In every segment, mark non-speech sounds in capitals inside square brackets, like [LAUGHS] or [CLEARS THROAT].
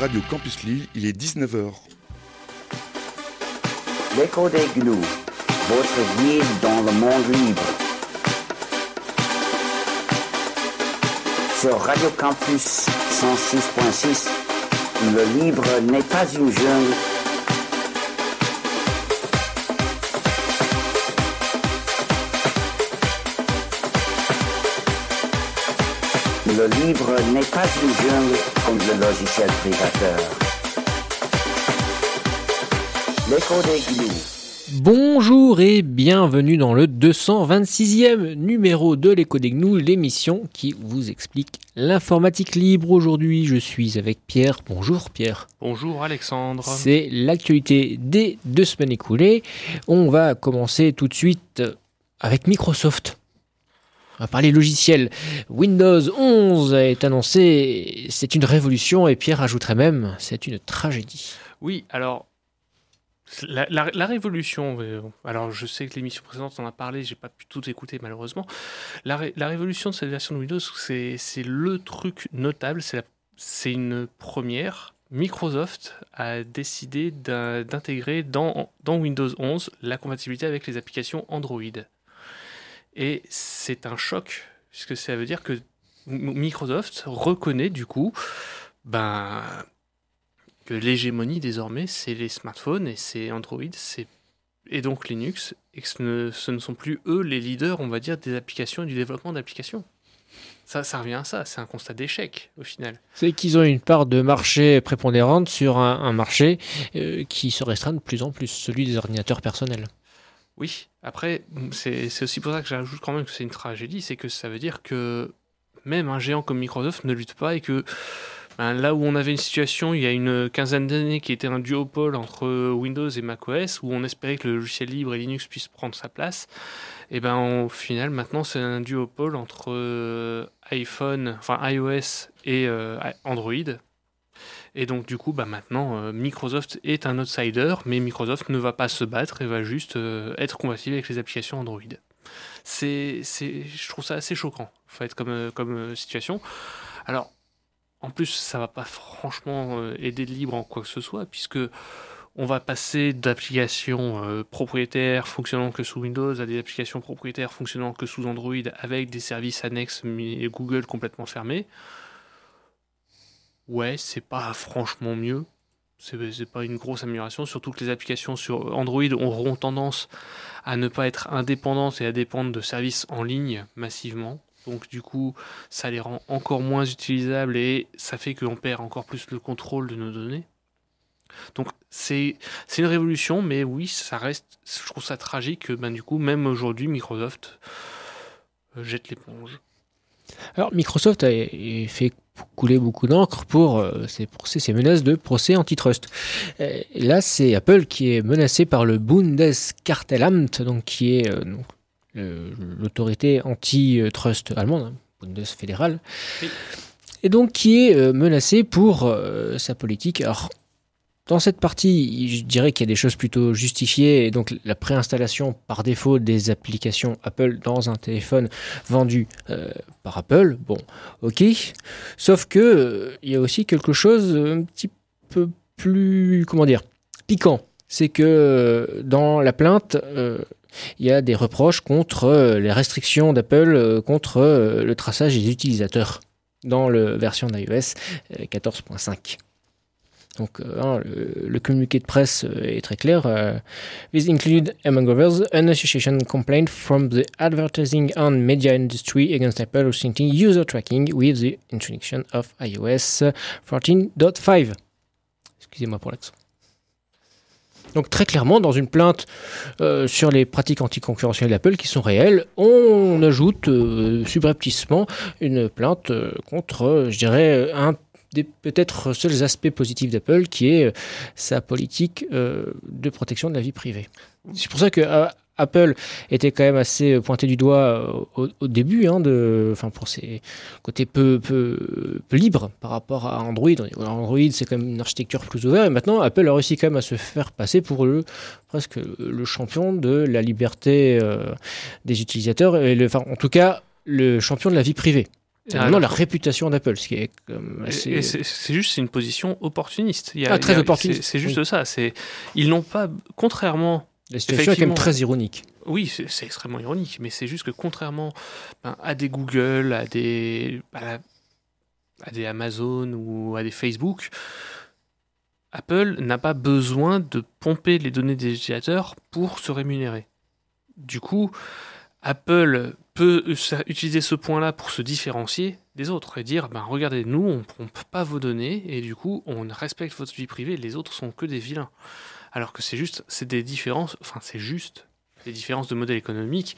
Radio Campus Lille, il est 19h. L'écho des gnous, votre guide dans le monde libre. Sur Radio Campus 106.6, le libre n'est pas une jungle. Le livre n'est pas une jungle comme le logiciel privateur. L'écho des gnous. Bonjour et bienvenue dans le 226e numéro de l'écho des gnous, l'émission qui vous explique l'informatique libre. Aujourd'hui, je suis avec Pierre. Bonjour Pierre. Bonjour Alexandre. C'est l'actualité des deux semaines écoulées. On va commencer tout de suite avec Microsoft. On va parler logiciel. Windows 11 est annoncé. C'est une révolution et Pierre ajouterait même, c'est une tragédie. Oui, alors la, révolution. euh, Alors je sais que l'émission précédente en a parlé, j'ai pas pu tout écouter malheureusement. La, ré- la révolution de cette version de Windows, c'est le truc notable. C'est une première. Microsoft a décidé d'in- d'intégrer dans Windows 11 la compatibilité avec les applications Android. Et c'est un choc, puisque ça veut dire que Microsoft reconnaît du coup ben, que l'hégémonie désormais, c'est les smartphones et c'est Android, et donc Linux, et que ce ne, sont plus eux les leaders, on va dire, des applications et du développement d'applications. Ça, revient à ça, c'est un constat d'échec au final. C'est qu'ils ont une part de marché prépondérante sur un, un marché euh, qui se restreint de plus en plus, celui des ordinateurs personnels. Oui, après, c'est c'est aussi pour ça que j'ajoute quand même que c'est une tragédie, c'est que ça veut dire que même un géant comme Microsoft ne lutte pas et que ben, là où on avait une situation il y a une quinzaine d'années qui était un duopole entre Windows et macOS, où on espérait que le logiciel libre et Linux puissent prendre sa place, et ben au final maintenant c'est un duopole entre euh, iPhone, enfin iOS et euh, Android. Et donc du coup, bah, maintenant, euh, Microsoft est un outsider, mais Microsoft ne va pas se battre et va juste euh, être compatible avec les applications Android. C'est, c'est, je trouve ça assez choquant, en fait, comme, euh, comme situation. Alors, en plus, ça va pas franchement aider le libre en quoi que ce soit, puisque on va passer d'applications propriétaires fonctionnant que sous Windows à des applications propriétaires fonctionnant que sous Android avec des services annexes Google complètement fermés. Ouais, c'est pas franchement mieux. C'est pas une grosse amélioration, surtout que les applications sur Android auront tendance à ne pas être indépendantes et à dépendre de services en ligne massivement. Donc du coup, ça les rend encore moins utilisables et ça fait qu'on perd encore plus le contrôle de nos données. Donc c'est c'est une révolution, mais oui, ça reste. Je trouve ça tragique que ben, du coup, même aujourd'hui, Microsoft euh, jette l'éponge. Alors Microsoft a fait couler beaucoup d'encre pour euh, ses procès, ses menaces de procès antitrust. Euh, et là, c'est Apple qui est menacé par le Bundeskartellamt, donc qui est euh, donc, l'autorité antitrust allemande, hein, Bundesfédérale, Oui. et donc qui est euh, menacé pour euh, sa politique. Alors dans cette partie, je dirais qu'il y a des choses plutôt justifiées, et donc la préinstallation par défaut des applications Apple dans un téléphone vendu euh, par Apple, bon, ok. Sauf que euh, il y a aussi quelque chose un petit peu plus, comment dire, piquant. C'est que euh, dans la plainte, il y a des reproches contre les restrictions d'Apple contre le traçage des utilisateurs dans la version d'iOS euh, 14.5. Donc, euh, hein, le, le communiqué de presse euh, est très clair. euh, This include, among others, an association complaint from the advertising and media industry against Apple restricting user tracking with the introduction of iOS 14.5. Excusez-moi pour l'accent. Donc très clairement, dans une plainte euh, sur les pratiques anticoncurrentielles d'Apple qui sont réelles, on ajoute euh, subrepticement une plainte euh, contre, je dirais, un des peut-être seuls aspects positifs d'Apple qui est euh, sa politique euh, de protection de la vie privée. C'est pour ça que euh, Apple était quand même assez pointé du doigt au, début, hein, pour ses côtés peu, libres par rapport à Android. Android, c'est quand même une architecture plus ouverte, et maintenant Apple a réussi quand même à se faire passer pour presque le champion de la liberté des utilisateurs, et en tout cas le champion de la vie privée. Vraiment la réputation d'Apple, ce qui est C'est juste une position opportuniste. Il y a, ah, très opportuniste. C'est juste ça. C'est ils n'ont pas, contrairement. La situation est quand même très ironique. Oui, c'est extrêmement ironique, mais c'est juste que contrairement ben, à des Google, à des, à, à des Amazon ou à des Facebook, Apple n'a pas besoin de pomper les données des utilisateurs pour se rémunérer. Du coup, Apple peut utiliser ce point-là pour se différencier des autres et dire ben regardez nous on pompe pas vos données et du coup on respecte votre vie privée les autres sont que des vilains. Alors que c'est juste c'est des différences enfin c'est juste des différences de modèle économique.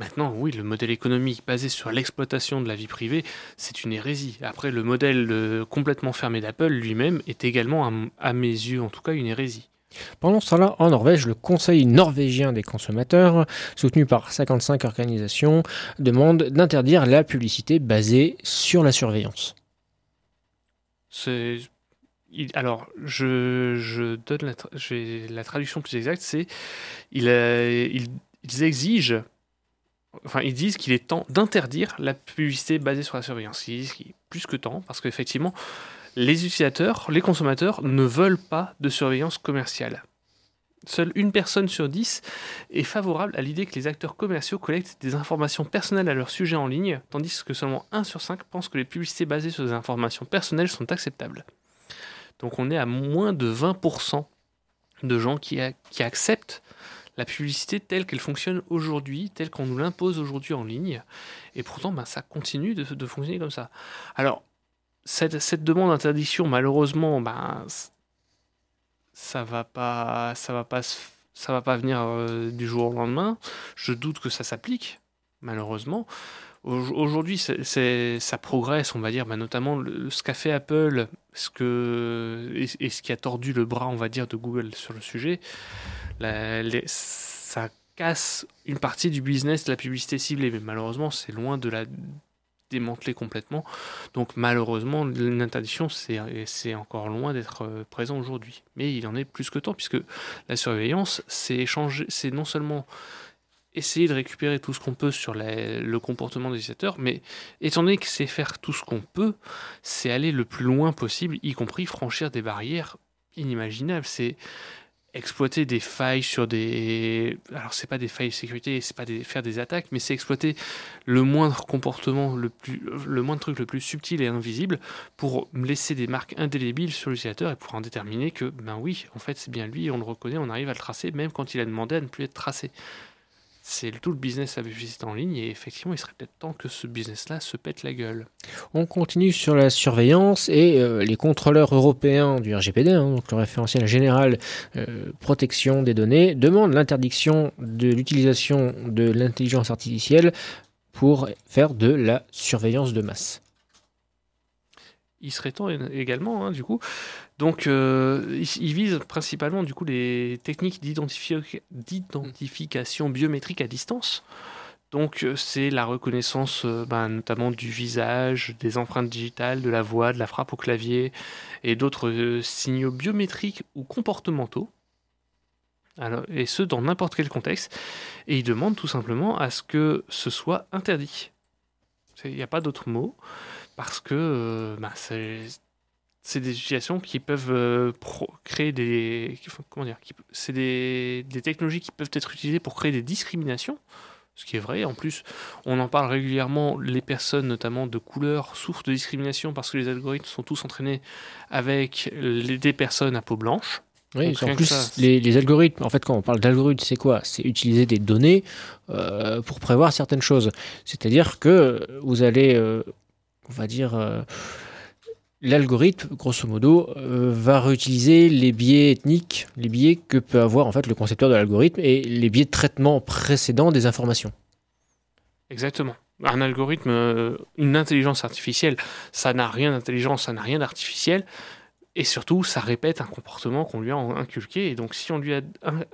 Maintenant oui le modèle économique basé sur l'exploitation de la vie privée c'est une hérésie. Après le modèle euh, complètement fermé d'Apple lui-même est également à mes yeux en tout cas une hérésie pendant ce temps-là, en Norvège, le Conseil norvégien des consommateurs, soutenu par 55 organisations, demande d'interdire la publicité basée sur la surveillance. Alors, je, donne la, traduction plus exacte, c'est ils, ils exigent, enfin ils disent qu'il est temps d'interdire la publicité basée sur la surveillance. Ils disent qu'il est plus que temps, parce qu'effectivement, les utilisateurs, les consommateurs ne veulent pas de surveillance commerciale. Seule une personne sur dix est favorable à l'idée que les acteurs commerciaux collectent des informations personnelles à leur sujet en ligne, tandis que seulement 1 sur 5 pense que les publicités basées sur des informations personnelles sont acceptables. Donc on est à moins de 20% de gens qui, acceptent la publicité telle qu'elle fonctionne aujourd'hui, telle qu'on nous l'impose aujourd'hui en ligne, et pourtant ben, ça continue de, de fonctionner comme ça. Alors cette, demande d'interdiction, malheureusement, ben, ça va pas, ça va pas, va pas venir euh, du jour au lendemain. Je doute que ça s'applique, malheureusement. Aujourd'hui, ça progresse, on va dire, ben, notamment ce qu'a fait Apple, ce que, et, ce qui a tordu le bras, on va dire, de Google sur le sujet. ça casse une partie du business de la publicité ciblée, mais malheureusement, c'est loin de la démantelé complètement. Donc malheureusement, l'interdiction, c'est encore loin d'être euh, présent aujourd'hui. Mais il en est plus que temps, puisque la surveillance, c'est non seulement essayer de récupérer tout ce qu'on peut sur le comportement des utilisateurs, mais étant donné que c'est faire tout ce qu'on peut, c'est aller le plus loin possible, y compris franchir des barrières inimaginables. C'est exploiter des failles sur des. Alors, c'est pas des failles de sécurité, c'est pas faire des attaques, mais c'est exploiter le moindre comportement, le, plus... le moindre truc le plus subtil et invisible pour laisser des marques indélébiles sur l'utilisateur et pour en déterminer que, ben oui, en fait, c'est bien lui, on le reconnaît, on arrive à le tracer, même quand il a demandé à ne plus être tracé c'est tout le business à publicité en ligne et effectivement il serait peut-être temps que ce business-là se pète la gueule. On continue sur la surveillance et euh, les contrôleurs européens du RGPD, hein, donc le référentiel général euh, protection des données, demandent l'interdiction de l'utilisation de l'intelligence artificielle pour faire de la surveillance de masse. Il serait temps également, hein, du coup, donc, euh, il, vise principalement du coup les techniques d'identification biométrique à distance. Donc, euh, c'est la reconnaissance euh, ben, notamment du visage, des empreintes digitales, de la voix, de la frappe au clavier et d'autres signaux biométriques ou comportementaux. et ce, dans n'importe quel contexte. Et il demande tout simplement à ce que ce soit interdit. Il n'y a pas d'autre mot parce que ben, c'est des utilisations qui peuvent euh, créer des. Comment dire C'est des, technologies qui peuvent être utilisées pour créer des discriminations, ce qui est vrai. En plus, on en parle régulièrement. Les personnes, notamment de couleur, souffrent de discrimination parce que les algorithmes sont tous entraînés avec des personnes à peau blanche. Oui, en plus, les, algorithmes, en fait, quand on parle d'algorithmes, c'est quoi? C'est utiliser des données euh, pour prévoir certaines choses. C'est-à-dire que vous allez, euh, on va dire l'algorithme, grosso modo, euh, va réutiliser les biais ethniques, les biais que peut avoir en fait le concepteur de l'algorithme et les biais de traitement précédents des informations. Exactement. Un algorithme, euh, une intelligence artificielle, ça n'a rien d'intelligent, ça n'a rien d'artificiel. Et surtout, ça répète un comportement qu'on lui a inculqué. Et donc, si on lui a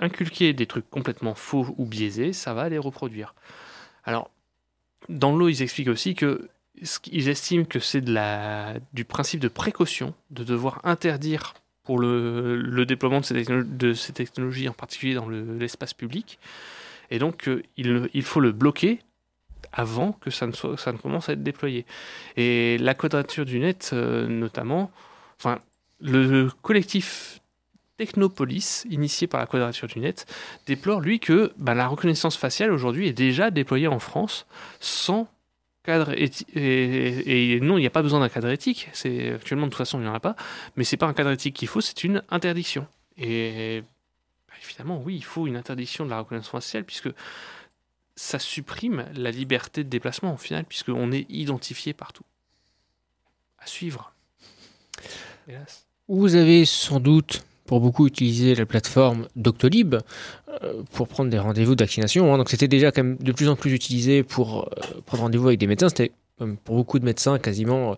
inculqué des trucs complètement faux ou biaisés, ça va les reproduire. Alors, dans l'eau, ils expliquent aussi que ils estiment que c'est du principe de précaution de devoir interdire pour le, déploiement de ces, technologies, en particulier dans l'espace public. Et donc, euh, il, faut le bloquer avant que ça ne, soit, ça ne commence à être déployé. Et la quadrature du net, euh, notamment, enfin, le collectif Technopolis, initié par la Quadrature du Net, déplore lui que bah, la reconnaissance faciale aujourd'hui est déjà déployée en France sans cadre éthique. Et, non, il n'y a pas besoin d'un cadre éthique. C'est actuellement de toute façon il n'y en a pas, mais c'est pas un cadre éthique qu'il faut, c'est une interdiction. Et bah, évidemment, oui, il faut une interdiction de la reconnaissance faciale puisque ça supprime la liberté de déplacement au final, puisqu'on est identifié partout. À suivre. Hélas. Vous avez sans doute pour beaucoup utilisé la plateforme Doctolib euh, pour prendre des rendez-vous de vaccination. Hein. Donc c'était déjà de plus en plus utilisé pour euh, prendre rendez-vous avec des médecins. C'était pour beaucoup de médecins quasiment,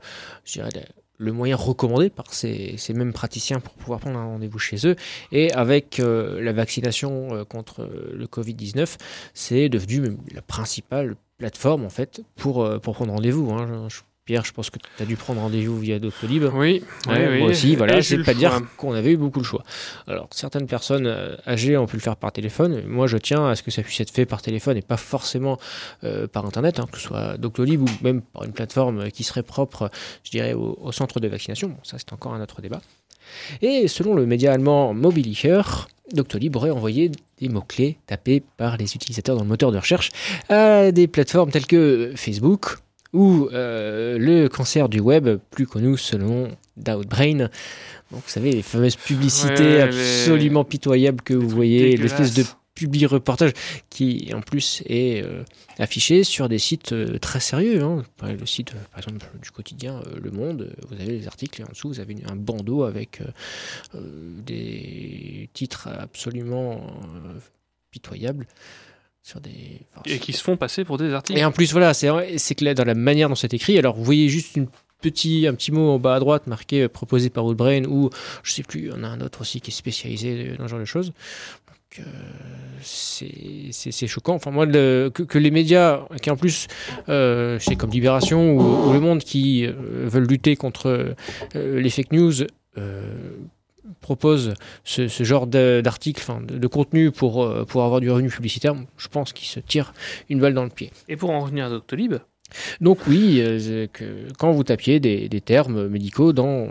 euh, le moyen recommandé par ces, mêmes praticiens pour pouvoir prendre un rendez-vous chez eux. Et avec la vaccination contre le Covid-19, c'est devenu la principale plateforme en fait pour, pour prendre rendez-vous. Hein. Pierre, je pense que tu as dû prendre rendez-vous via Doctolib. Oui, oui, moi aussi. Voilà, c'est pas dire qu'on avait eu beaucoup de choix. Alors, certaines personnes euh, âgées ont pu le faire par téléphone. Moi, je tiens à ce que ça puisse être fait par téléphone et pas forcément euh, par Internet, hein, que ce soit Doctolib ou même par une plateforme qui serait propre, je dirais, au, centre de vaccination. Bon, ça, c'est encore un autre débat. Et selon le média allemand Mobilicher, Doctolib aurait envoyé des mots-clés tapés par les utilisateurs dans le moteur de recherche à des plateformes telles que Facebook, ou euh, le cancer du web, plus connu selon Doubtbrain. Donc, vous savez, les fameuses publicités absolument pitoyables que vous voyez, l'espèce de publi-reportage qui, en plus, est euh, affiché sur des sites euh, très sérieux. Hein. Le site, par exemple, du quotidien Le Monde, vous avez les articles et en dessous, vous avez un bandeau avec des titres absolument pitoyables des. et qui se font passer pour des articles. Et en plus, voilà, c'est clair dans la manière dont c'est écrit. Alors, vous voyez juste une petit, un petit mot en bas à droite marqué euh, proposé par Woodbrain ou je sais plus, on a un autre aussi qui est spécialisé dans ce genre de choses. Donc, euh, c'est choquant. Enfin, moi, que, que, les médias, qui en plus, euh, c'est comme Libération ou, Le Monde, qui euh, veulent lutter contre les fake news, propose ce, genre d'article, enfin, de, contenu pour, euh, pour avoir du revenu publicitaire, je pense qu'il se tire une balle dans le pied. Et pour en revenir à Doctolib donc oui, euh, que quand vous tapiez des, termes médicaux dans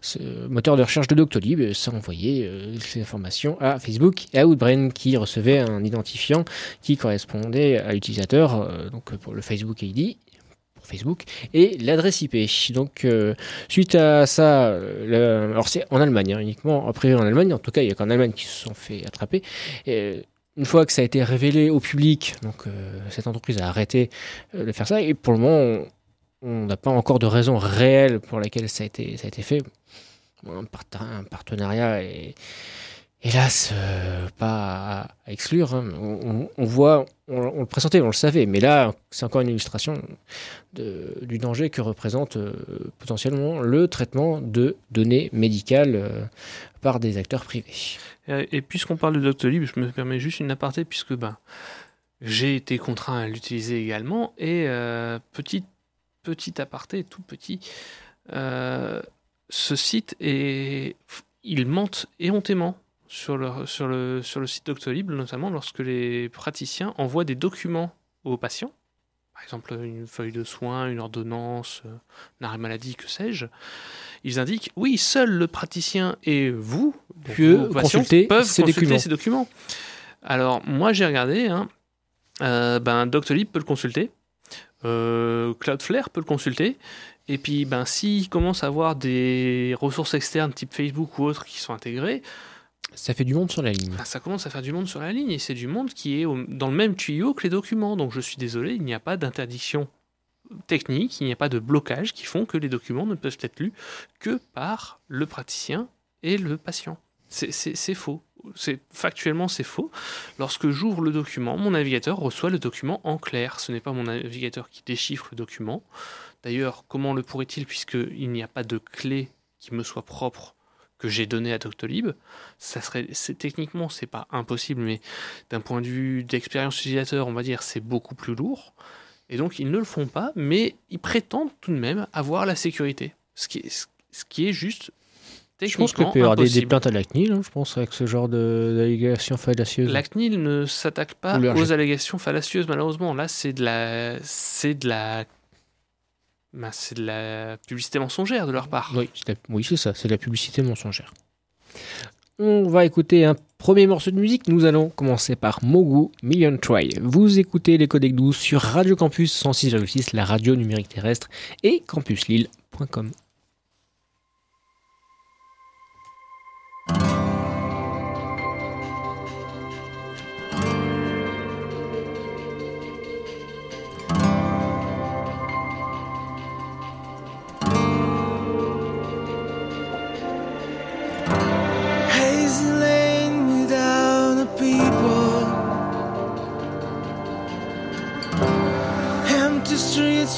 ce moteur de recherche de Doctolib, ça envoyait ces informations à Facebook et à Outbrain qui recevait un identifiant qui correspondait à l'utilisateur, euh, donc pour le Facebook ID, Facebook et l'adresse IP. Donc, euh, suite à ça, euh, alors c'est en Allemagne hein, uniquement, après en Allemagne, en tout cas, il y a qu'en Allemagne qui se sont fait attraper. Et, une fois que ça a été révélé au public, donc euh, cette entreprise a arrêté de faire ça. Et pour le moment, on n'a pas encore de raison réelle pour laquelle ça a été, a fait. Un, un partenariat est hélas, euh, pas à, exclure. Hein. On, voit, on, le présentait, on le savait, mais là, c'est encore une illustration du danger que représente euh, potentiellement le traitement de données médicales euh, par des acteurs privés. Et, puisqu'on parle de Doctolib, je me permets juste une aparté, puisque ben, j'ai été contraint à l'utiliser également. Et petit, petit aparté, tout petit, ce site est, il mente éhontément sur le, sur le, sur le site Doctolib, notamment lorsque les praticiens envoient des documents aux patients, par exemple une feuille de soins, une ordonnance, euh, un arrêt maladie, que sais-je, ils indiquent oui, seul le praticien et vous, que consulter peuvent ces consulter documents. ces documents. Alors moi j'ai regardé, hein, euh, ben, Doctolib peut le consulter, euh, Cloudflare peut le consulter, et puis ben, s'il commence à avoir des ressources externes type Facebook ou autres qui sont intégrées, ça fait du monde sur la ligne. Ah, ça commence à faire du monde sur la ligne et c'est du monde qui est dans le même tuyau que les documents. Donc je suis désolé, il n'y a pas d'interdiction technique, il n'y a pas de blocage qui font que les documents ne peuvent être lus que par le praticien et le patient. C'est faux. Factuellement, c'est faux. Lorsque j'ouvre le document, mon navigateur reçoit le document en clair. Ce n'est pas mon navigateur qui déchiffre le document. D'ailleurs, comment le pourrait-il puisqu'il n'y a pas de clé qui me soit propre que j'ai donné à Doctolib, ça serait, c'est, techniquement, c'est pas impossible, mais d'un point de vue d'expérience utilisateur, on va dire, c'est beaucoup plus lourd. Et donc, ils ne le font pas, mais ils prétendent tout de même avoir la sécurité. Ce qui est, ce qui est juste Je pense qu'il techniquement peut y avoir des, plaintes à la CNIL, hein, je pense, avec ce genre de- d'allégations fallacieuses. La CNIL ne s'attaque pas aux allégations fallacieuses, malheureusement. Là, c'est de la, c'est de la, ben, c'est de la publicité mensongère de leur part. Oui, c'est la- oui, c'est ça, c'est de la publicité mensongère. On va écouter un premier morceau de musique. Nous allons commencer par Mogu Million Try. Vous écoutez les codecs 12 sur Radio Campus 106,6, la radio numérique terrestre, et campuslille.com.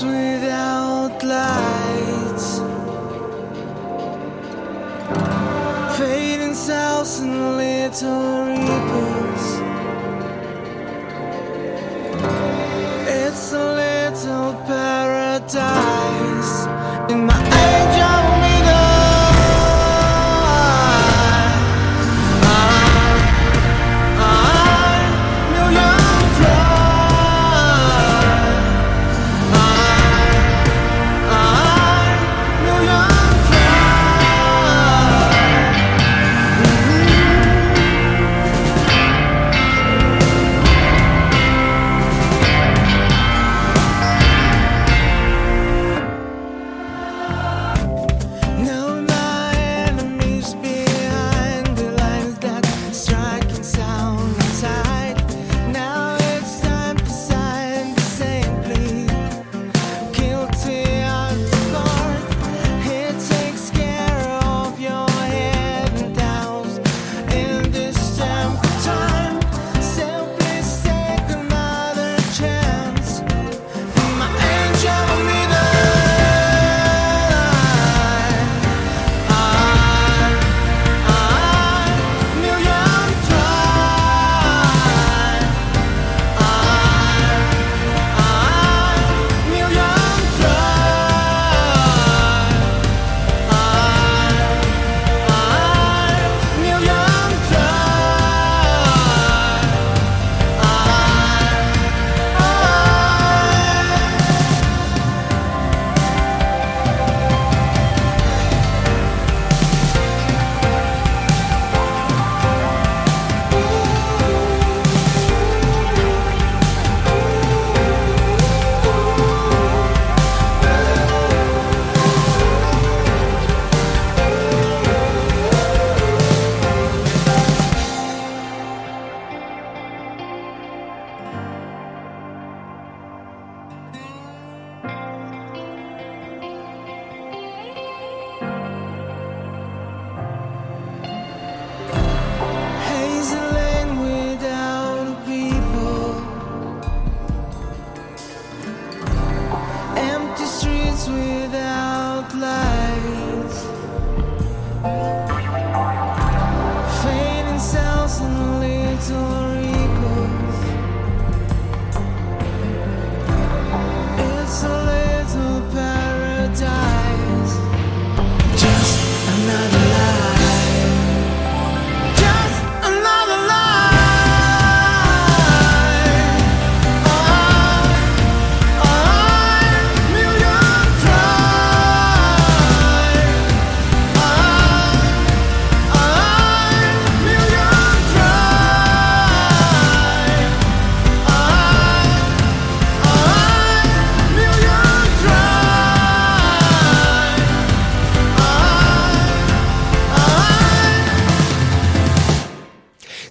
without lights. Fading south and little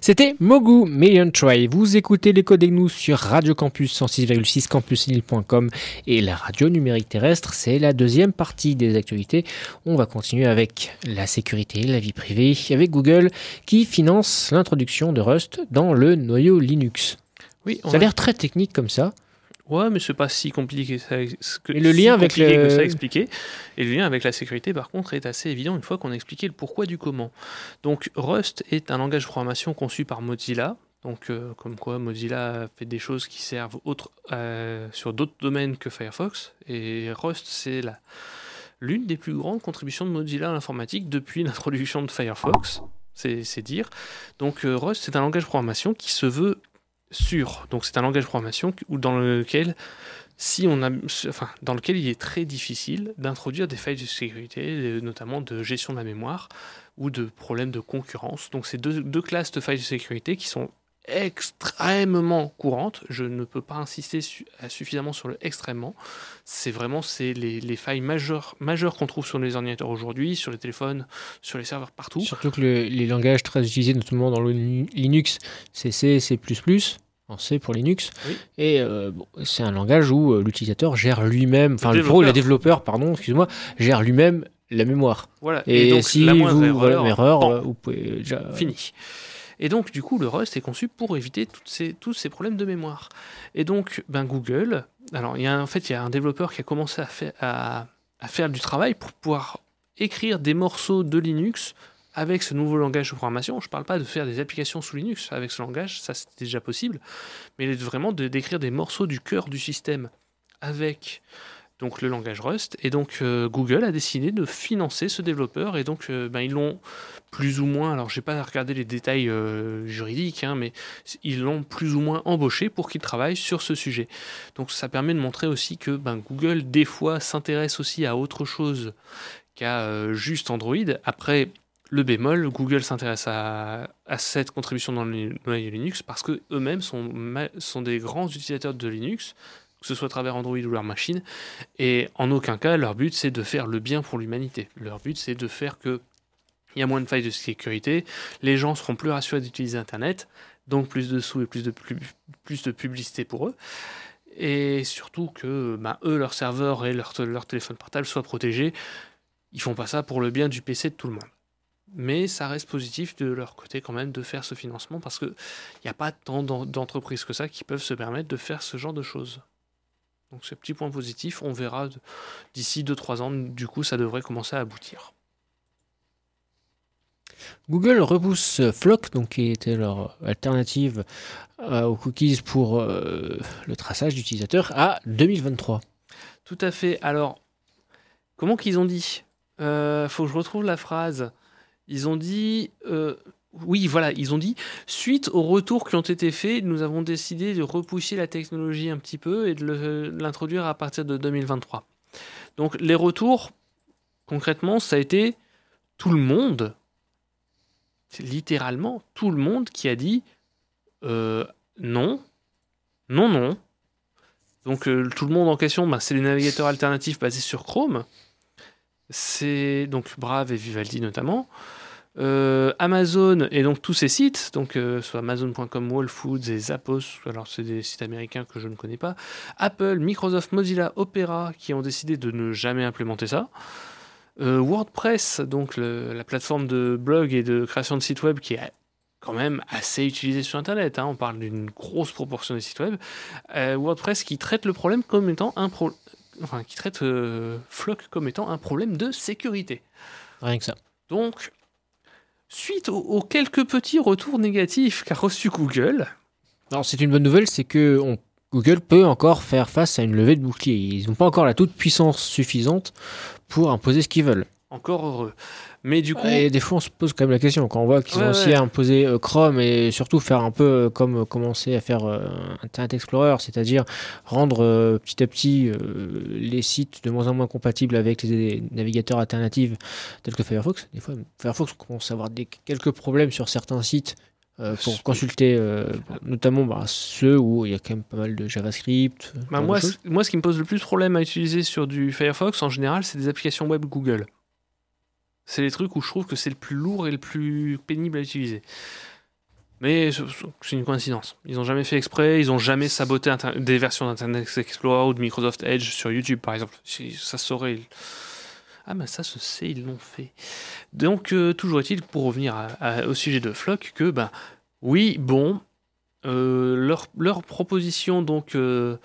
C'était Mogu Million Try. Vous écoutez les codes nous sur Radio Campus 106,6 campuslille.com et la radio numérique terrestre. C'est la deuxième partie des actualités. On va continuer avec la sécurité, la vie privée, avec Google qui finance l'introduction de Rust dans le noyau Linux. Oui, on Ça a l'air très technique comme ça. Ouais, mais c'est pas si compliqué que ça, que- Et le si lien avec compliqué le- que ça à expliquer. Et le lien avec la sécurité, par contre, est assez évident une fois qu'on a expliqué le pourquoi du comment. Donc, Rust est un langage de programmation conçu par Mozilla. Donc, euh, comme quoi Mozilla fait des choses qui servent autre- euh, sur d'autres domaines que Firefox. Et Rust, c'est l'une des plus grandes contributions de Mozilla à l'informatique depuis [LAUGHS] l'introduction de Firefox, c'est c'est dire. Donc euh, Rust, c'est un langage de programmation qui se veut sûr. Donc c'est un langage de programmation où- dans lequel, si on a, dans lequel il est très difficile d'introduire des failles de sécurité, euh, notamment de gestion de la mémoire ou de problèmes de concurrence. Donc c'est deux classes de failles de sécurité qui sont extrêmement courantes. Je ne peux pas insister su- euh, suffisamment sur le extrêmement. C'est vraiment c'est les, les failles majeures, majeures qu'on trouve sur les ordinateurs aujourd'hui, sur les téléphones, sur les serveurs partout. Surtout que le- les langages très utilisés, notamment dans le Lin- Linux, c'est C, C++, en C pour Linux. Oui. Et euh, bon, c'est un langage où euh, l'utilisateur gère lui-même, enfin, le, développeur. le développeur, pardon, excuse-moi, gère lui-même la mémoire. Voilà. Et, donc si la vous moindre voilà, erreur, erreur, vous pouvez déjà. fini. Et donc, du coup, le Rust est conçu pour éviter ces, tous ces problèmes de mémoire. Et donc, ben, Google, alors, il y a, en fait, il y a un développeur qui a commencé à faire, du travail pour pouvoir écrire des morceaux de Linux avec ce nouveau langage de programmation. Je ne parle pas de faire des applications sous Linux avec ce langage, ça c'est déjà possible, mais vraiment de d'écrire des morceaux du cœur du système avec donc le langage Rust. Et donc euh, Google a décidé de financer ce développeur et donc euh, ben, ils l'ont plus ou moins, alors j'ai pas regardé les détails euh, juridiques, hein, mais ils l'ont plus ou moins embauché pour qu'il travaille sur ce sujet. Donc ça permet de montrer aussi que ben, Google des fois s'intéresse aussi à autre chose qu'à juste Android. Après le bémol, Google s'intéresse à, cette contribution dans le noyau Linux parce que eux-mêmes sont, ma- sont des grands utilisateurs de Linux, que ce soit à travers Android ou leur machine, et en aucun cas leur but c'est de faire le bien pour l'humanité. Leur but c'est de faire que il y a moins de failles de sécurité, les gens seront plus rassurés d'utiliser Internet, donc plus de sous et plus de, publicité pour eux. Et surtout que bah, eux, leurs serveurs et leur, téléphone portable soient protégés. Ils font pas ça pour le bien du PC de tout le monde. Mais ça reste positif de leur côté quand même de faire ce financement parce qu'il n'y a pas tant d'en- d'entreprises que ça qui peuvent se permettre de faire ce genre de choses. Donc ce petit point positif, on verra d'ici 2-3 ans, du coup ça devrait commencer à aboutir. Google repousse Flock, donc qui était leur alternative euh, aux cookies pour euh, le traçage d'utilisateurs, à 2023. Tout à fait. Alors, comment qu'ils ont dit? Euh, Faut que je retrouve la phrase. Ils ont dit. Oui, voilà, ils ont dit suite aux retours qui ont été faits, nous avons décidé de repousser la technologie un petit peu et de l'introduire à partir de 2023. Donc, les retours, concrètement, ça a été tout le monde, littéralement tout le monde qui a dit euh, non, non, non, donc euh, tout le monde en question, ben, c'est les navigateurs alternatifs basés sur Chrome. C'est donc Brave et Vivaldi notamment. Euh, Amazon et donc tous ces sites, donc euh, soit Amazon.com, Whole Foods et Zappos, alors c'est des sites américains que je ne connais pas. Apple, Microsoft, Mozilla, Opera qui ont décidé de ne jamais implémenter ça. Euh, WordPress, donc le- la plateforme de blog et de création de sites web qui est quand même assez utilisée sur Internet. hein, on parle d'une grosse proportion des sites web. Euh, WordPress qui traite le problème comme étant un pro- enfin qui traite Flock comme étant un problème de sécurité. Rien que ça. Donc, suite aux, aux quelques petits retours négatifs qu'a reçu Google, Alors c'est une bonne nouvelle, c'est que on- Google peut encore faire face à une levée de bouclier. Ils n'ont pas encore la toute puissance suffisante pour imposer ce qu'ils veulent. encore heureux. Mais du coup, Et des fois, on se pose quand même la question. Quand on voit qu'ils Ouais, ont aussi ouais. imposé euh, Chrome et surtout faire un peu euh, comme euh, commencer à faire Internet Explorer, c'est-à-dire rendre petit à petit les sites de moins en moins compatibles avec les navigateurs alternatifs tels que Firefox. Des fois, Firefox commence à avoir des, quelques problèmes sur certains sites euh, pour consulter, euh, notamment bah, ceux où il y a quand même pas mal de JavaScript. bah, moi, moi, ce qui me pose le plus de problème à utiliser sur du Firefox, en général, c'est des applications web Google. C'est les trucs où je trouve que c'est le plus lourd et le plus pénible à utiliser. Mais ce- ce- c'est une coïncidence. Ils n'ont jamais fait exprès, ils n'ont jamais saboté des versions d'Internet Explorer ou de Microsoft Edge sur YouTube, par exemple. Ça saurait. Ah, mais ça se sait, ils l'ont fait. Donc, euh, toujours est-il, pour revenir au sujet de Flock, que, ben, oui, bon, euh, leur, leur proposition, donc, euh,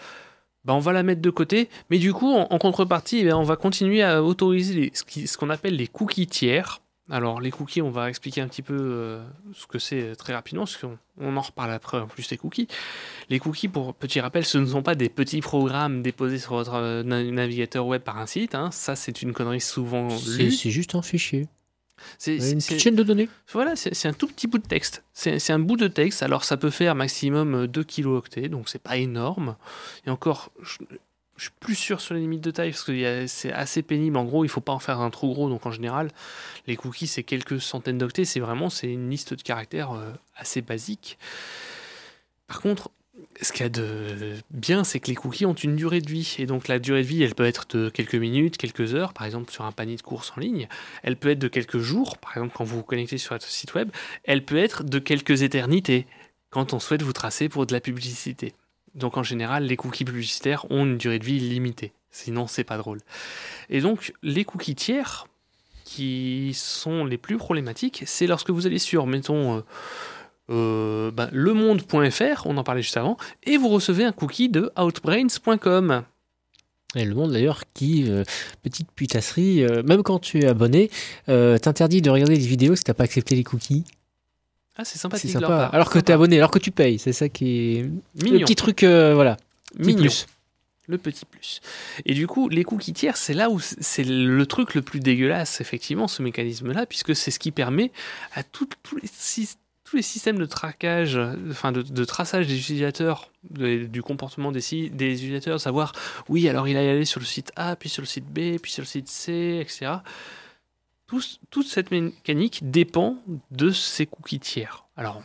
ben, on va la mettre de côté, mais du coup, en, en contrepartie, eh on va continuer à autoriser les- ce qu'on appelle les cookies tiers. Alors, les cookies, on va expliquer un petit peu euh, ce que c'est euh, très rapidement, parce qu'on on en reparle après en plus des cookies. Les cookies, pour petit rappel, ce ne sont pas des petits programmes déposés sur votre euh, na- navigateur web par un site. hein. Ça, c'est une connerie souvent lue. c'est juste un fichier. C'est Une petite chaîne de données? voilà, c'est un tout petit bout de texte. C'est un bout de texte. Alors, ça peut faire maximum euh, 2 kilooctets, donc c'est pas énorme. Et encore, je, je suis plus sûr sur les limites de taille parce que c'est assez pénible. En gros, il faut pas en faire un trop gros. Donc, en général, les cookies, c'est quelques centaines d'octets. C'est vraiment c'est une liste de caractères euh, assez basique. Par contre, ce qu'il y a de bien, c'est que les cookies ont une durée de vie. Et donc, la durée de vie, elle peut être de quelques minutes, quelques heures, par exemple sur un panier de courses en ligne. Elle peut être de quelques jours, par exemple quand vous vous connectez sur votre site web. Elle peut être de quelques éternités, quand on souhaite vous tracer pour de la publicité. Donc en général, les cookies publicitaires ont une durée de vie limitée. Sinon, c'est pas drôle. Et donc, les cookies tiers, qui sont les plus problématiques, c'est lorsque vous allez sur, mettons, euh, euh, ben, lemonde.fr, on en parlait juste avant, et vous recevez un cookie de outbrains.com. Et le monde d'ailleurs qui, euh, petite putasserie, euh, même quand tu es abonné, euh, t'interdit de regarder les vidéos si t'as pas accepté les cookies. Ah, c'est sympathique. de leur sympa. part. Alors que Sympa. t'es abonné, alors que tu payes, c'est ça qui est. Le Mignon. petit truc, voilà. Petit Mignon. plus. le petit plus. Et du coup, les cookies tiers, c'est là où c'est le truc le plus dégueulasse, effectivement, ce mécanisme-là, puisque c'est ce qui permet à tous les sys- tous les systèmes de traquage, euh, enfin de, traçage des utilisateurs, du comportement des, utilisateurs, savoir, oui, alors il a allé sur le site A, puis sur le site B, puis sur le site C, etc. Toute cette mécanique dépend de ces cookies tiers. Alors,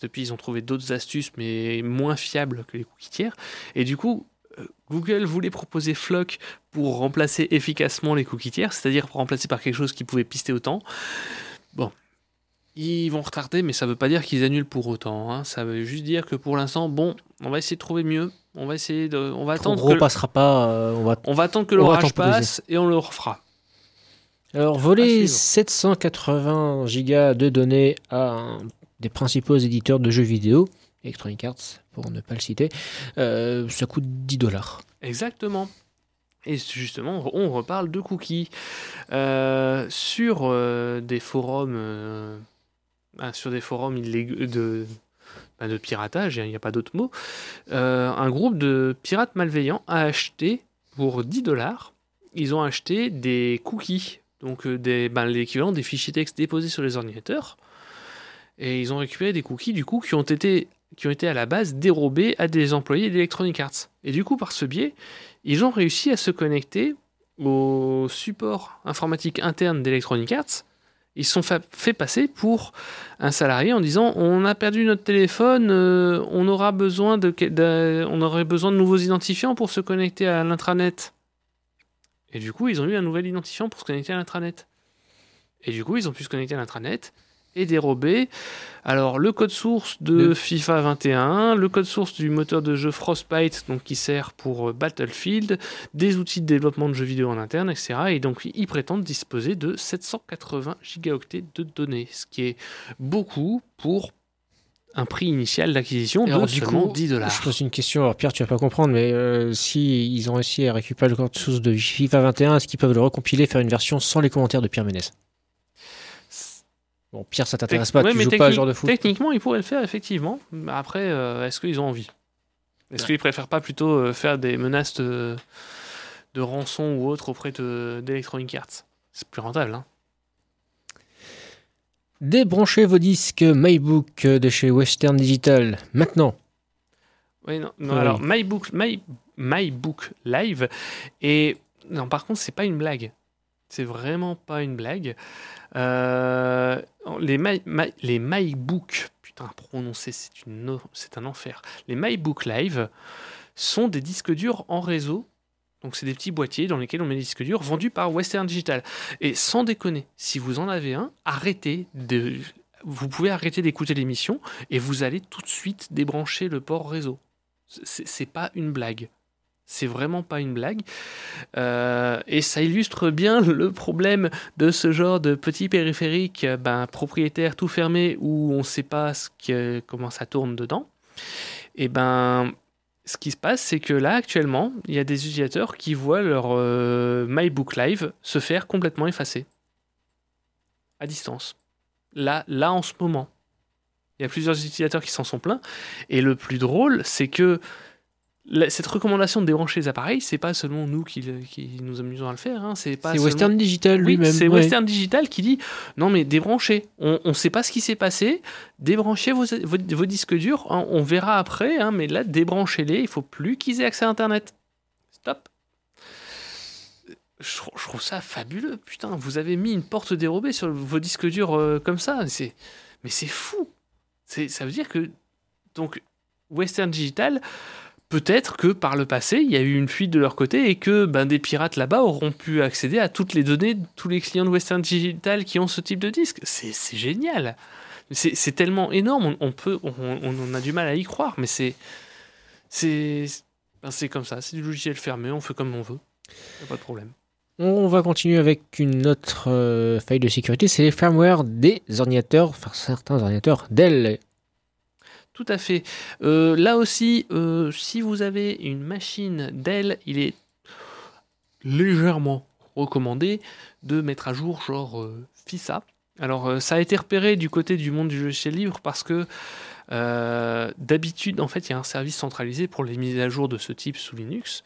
depuis, ils ont trouvé d'autres astuces, mais moins fiables que les cookies tiers. Et du coup, euh, Google voulait proposer Flock pour remplacer efficacement les cookies tiers, c'est-à-dire remplacer par quelque chose qui pouvait pister autant. Bon, ils vont retarder, mais ça ne veut pas dire qu'ils annulent pour autant. hein. Ça veut juste dire que pour l'instant, bon, on va essayer de trouver mieux. On va essayer de, on va Trop attendre gros que, passera pas. euh, on va on va attendre que l'orage passe et on le refera. Alors, voler suivre. 780 gigas de données à un des principaux éditeurs de jeux vidéo, Electronic Arts pour ne pas le citer, euh, ça coûte 10 dollars. Exactement. Et justement, on reparle de cookies. Euh, sur euh, des forums, euh, ah, sur des forums bah, de piratage, il n'y a pas d'autre mot, euh, un groupe de pirates malveillants a acheté pour 10 dollars, ils ont acheté des cookies, donc euh, ben, l'équivalent des fichiers texte déposés sur les ordinateurs. Et ils ont récupéré des cookies, du coup, qui ont été, qui ont été à la base dérobés à des employés d'Electronic Arts. Et du coup, par ce biais, ils ont réussi à se connecter au support informatique interne d'Electronic Arts. Ils se sont fa- fait passer pour un salarié en disant on a perdu notre téléphone, euh, on aura besoin de- on aurait besoin de nouveaux identifiants pour se connecter à l'intranet. Et du coup, ils ont eu un nouvel identifiant pour se connecter à l'intranet. Et du coup, ils ont pu se connecter à l'intranet et dérober alors le code source de De- FIFA 21, le code source du moteur de jeu Frostbite donc qui sert pour euh, Battlefield, des outils de développement de jeux vidéo en interne, etc. Et donc ils prétendent disposer de 780 gigaoctets de données, ce qui est beaucoup pour un prix initial d'acquisition de Alors, du seulement coup, 10 dollars. Je pose une question, alors Pierre, tu vas pas comprendre, mais euh, si ils ont réussi à récupérer le code source de FIFA 21, est-ce qu'ils peuvent le recompiler, faire une version sans les commentaires de Pierre Ménès? Bon, Pierre, ça t'intéresse pas, Ouais, tu mais joues pas à ce genre de foot. Techniquement, ils pourraient le faire, effectivement. Mais Après, euh, est-ce qu'ils ont envie? Est-ce qu'ils préfèrent pas plutôt euh, faire des menaces de, de rançon ou autre auprès de- d'Electronic Arts? C'est plus rentable. Hein. Débranchez vos disques MyBook de chez Western Digital, maintenant. Oui, non, non, Oui. alors MyBook, My, MyBook Live, et non, par contre, c'est pas une blague. C'est vraiment pas une blague. Euh, les, My, MyBook, putain, prononcer, c'est un enfer. Les MyBook Live sont des disques durs en réseau. Donc, c'est des petits boîtiers dans lesquels on met des disques durs vendus par Western Digital. Et sans déconner, si vous en avez un, arrêtez de. Vous pouvez arrêter d'écouter l'émission et vous allez tout de suite débrancher le port réseau. C'est pas une blague. C'est vraiment pas une blague. Euh, et ça illustre bien le problème de ce genre de petit périphérique euh, ben, propriétaire tout fermé où on ne sait pas comment ça tourne dedans. Et ben, ce qui se passe, c'est que là, actuellement, il y a des utilisateurs qui voient leur euh, MyBook Live se faire complètement effacer. à distance. Là, là en ce moment. Il y a plusieurs utilisateurs qui s'en sont plaints. Et le plus drôle, c'est que cette recommandation de débrancher les appareils, c'est pas seulement nous qui, nous amusons à le faire. hein, c'est pas C'est seulement- Western Digital Oui, lui-même. c'est ouais. Western Digital qui dit non mais débranchez. On ne sait pas ce qui s'est passé. Débranchez vos, vos, vos disques durs. hein, on verra après. hein, mais là, débranchez-les. Il faut plus qu'ils aient accès à Internet. Stop. Je, trou- je trouve ça fabuleux. Putain, vous avez mis une porte dérobée sur vos disques durs euh, comme ça. C'est, mais c'est fou. Ça veut dire que donc Western Digital. Peut-être que par le passé, il y a eu une fuite de leur côté et que ben, des pirates là-bas auront pu accéder à toutes les données de tous les clients de Western Digital qui ont ce type de disque. C'est génial. C'est tellement énorme. On, peut, a du mal à y croire, mais c'est ben, c'est comme ça. C'est du logiciel fermé. On fait comme on veut. Pas de problème. On va continuer avec une autre euh, faille de sécurité, c'est les firmware des ordinateurs, enfin certains ordinateurs Dell. Tout à fait. Euh, là aussi, euh, si vous avez une machine Dell, il est légèrement recommandé de mettre à jour genre euh, FISA. Alors ça a été repéré du côté du monde du logiciel libre parce que d'habitude, en fait, il y a un service centralisé pour les mises à jour de ce type sous Linux.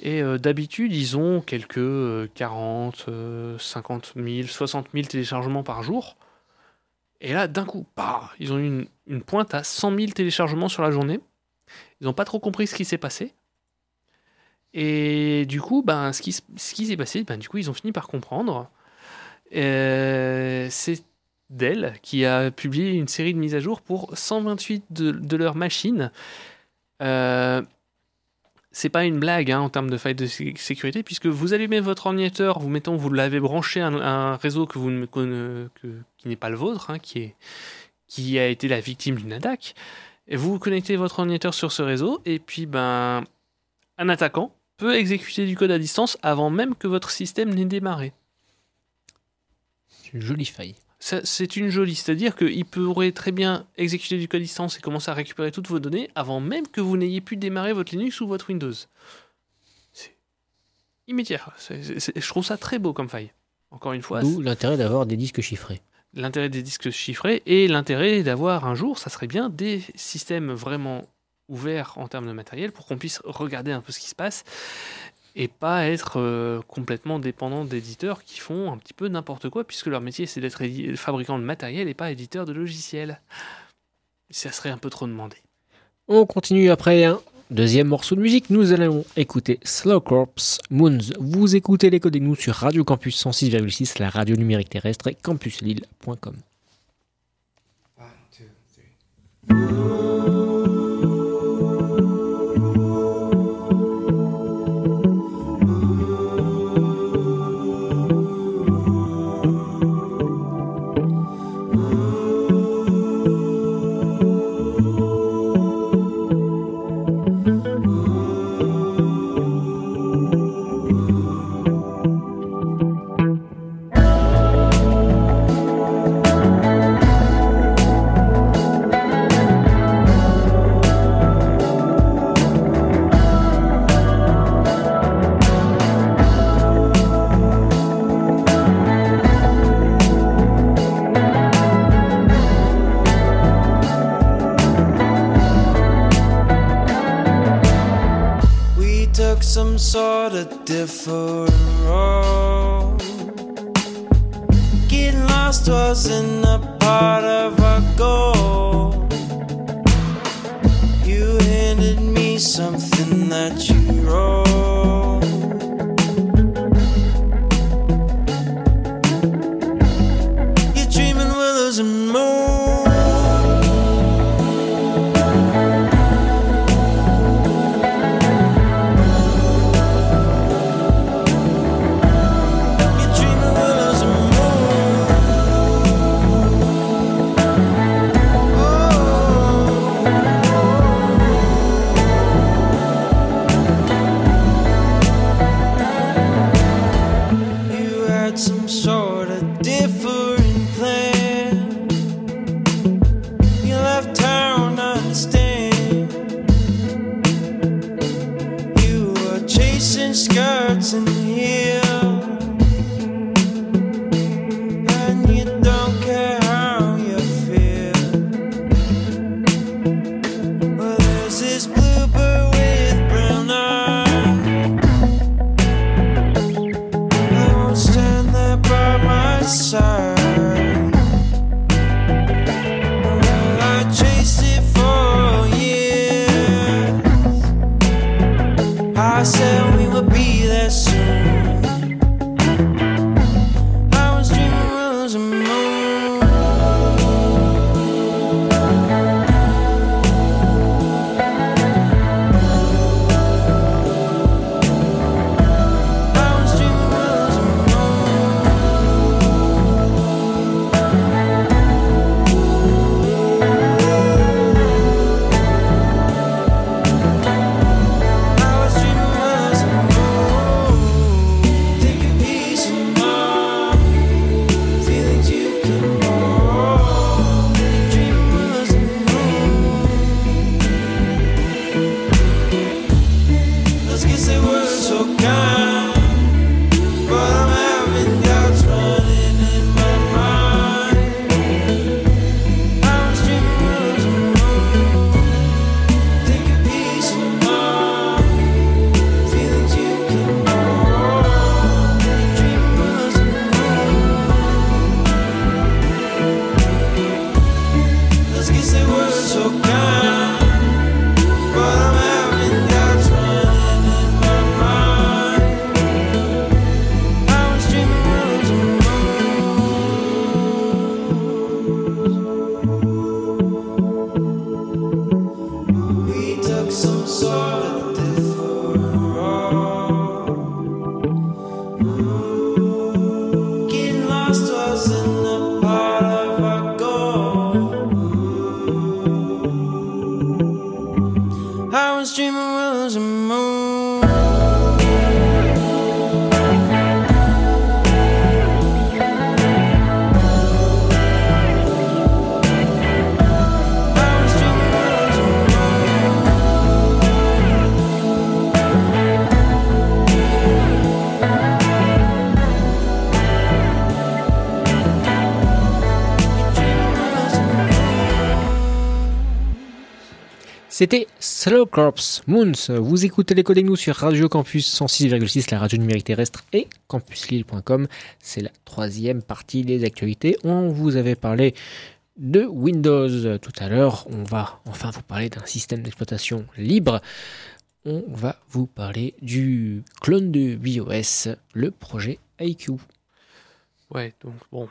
Et d'habitude, ils ont quelques euh, 40, euh, 50 000, 60 000 téléchargements par jour. Et là, d'un coup, bah, ils ont eu une, pointe à 100 000 téléchargements sur la journée. Ils n'ont pas trop compris ce qui s'est passé. Et du coup, ben, ce qui, s'est passé, ben, du coup, ils ont fini par comprendre. Euh, c'est Dell qui a publié une série de mises à jour pour 128 de, de leurs machines. Euh, c'est pas une blague hein, en termes de faille de sé- sécurité, puisque vous allumez votre ordinateur, vous mettons, vous l'avez branché à un, réseau que vous ne conna- que- qui n'est pas le vôtre, hein, qui, est, qui a été la victime d'une attaque. Et vous connectez votre ordinateur sur ce réseau, et puis ben, un attaquant peut exécuter du code à distance avant même que votre système n'ait démarré. C'est une jolie faille. C'est une jolie, c'est-à-dire qu'il pourrait très bien exécuter du code distance et commencer à récupérer toutes vos données avant même que vous n'ayez pu démarrer votre Linux ou votre Windows. C'est immédiat. Je trouve ça très beau comme faille. Encore une fois, D'où l'intérêt d'avoir des disques chiffrés. l'intérêt des disques chiffrés et l'intérêt d'avoir un jour, ça serait bien, des systèmes vraiment ouverts en termes de matériel pour qu'on puisse regarder un peu ce qui se passe et pas être euh, complètement dépendant d'éditeurs qui font un petit peu n'importe quoi puisque leur métier c'est d'être fabricant de matériel et pas éditeur de logiciels. Ça serait un peu trop demandé. On continue après un deuxième morceau de musique. Nous allons écouter Slow Corps Moons. Vous écoutez les codes nous sur Radio Campus 106,6, la radio numérique terrestre et campuslille.com. different road. Getting lost wasn't a part of our goal. You handed me something that you wrote. You're dreaming willows and moon. Slow Corps Moons. Vous écoutez les codes nous sur Radio Campus 106,6, la radio numérique terrestre et campuslille.com. C'est la troisième partie des actualités. On vous avait parlé de Windows tout à l'heure. On va enfin vous parler d'un système d'exploitation libre. On va vous parler du clone de BIOS, le projet IQ. Ouais, donc bon,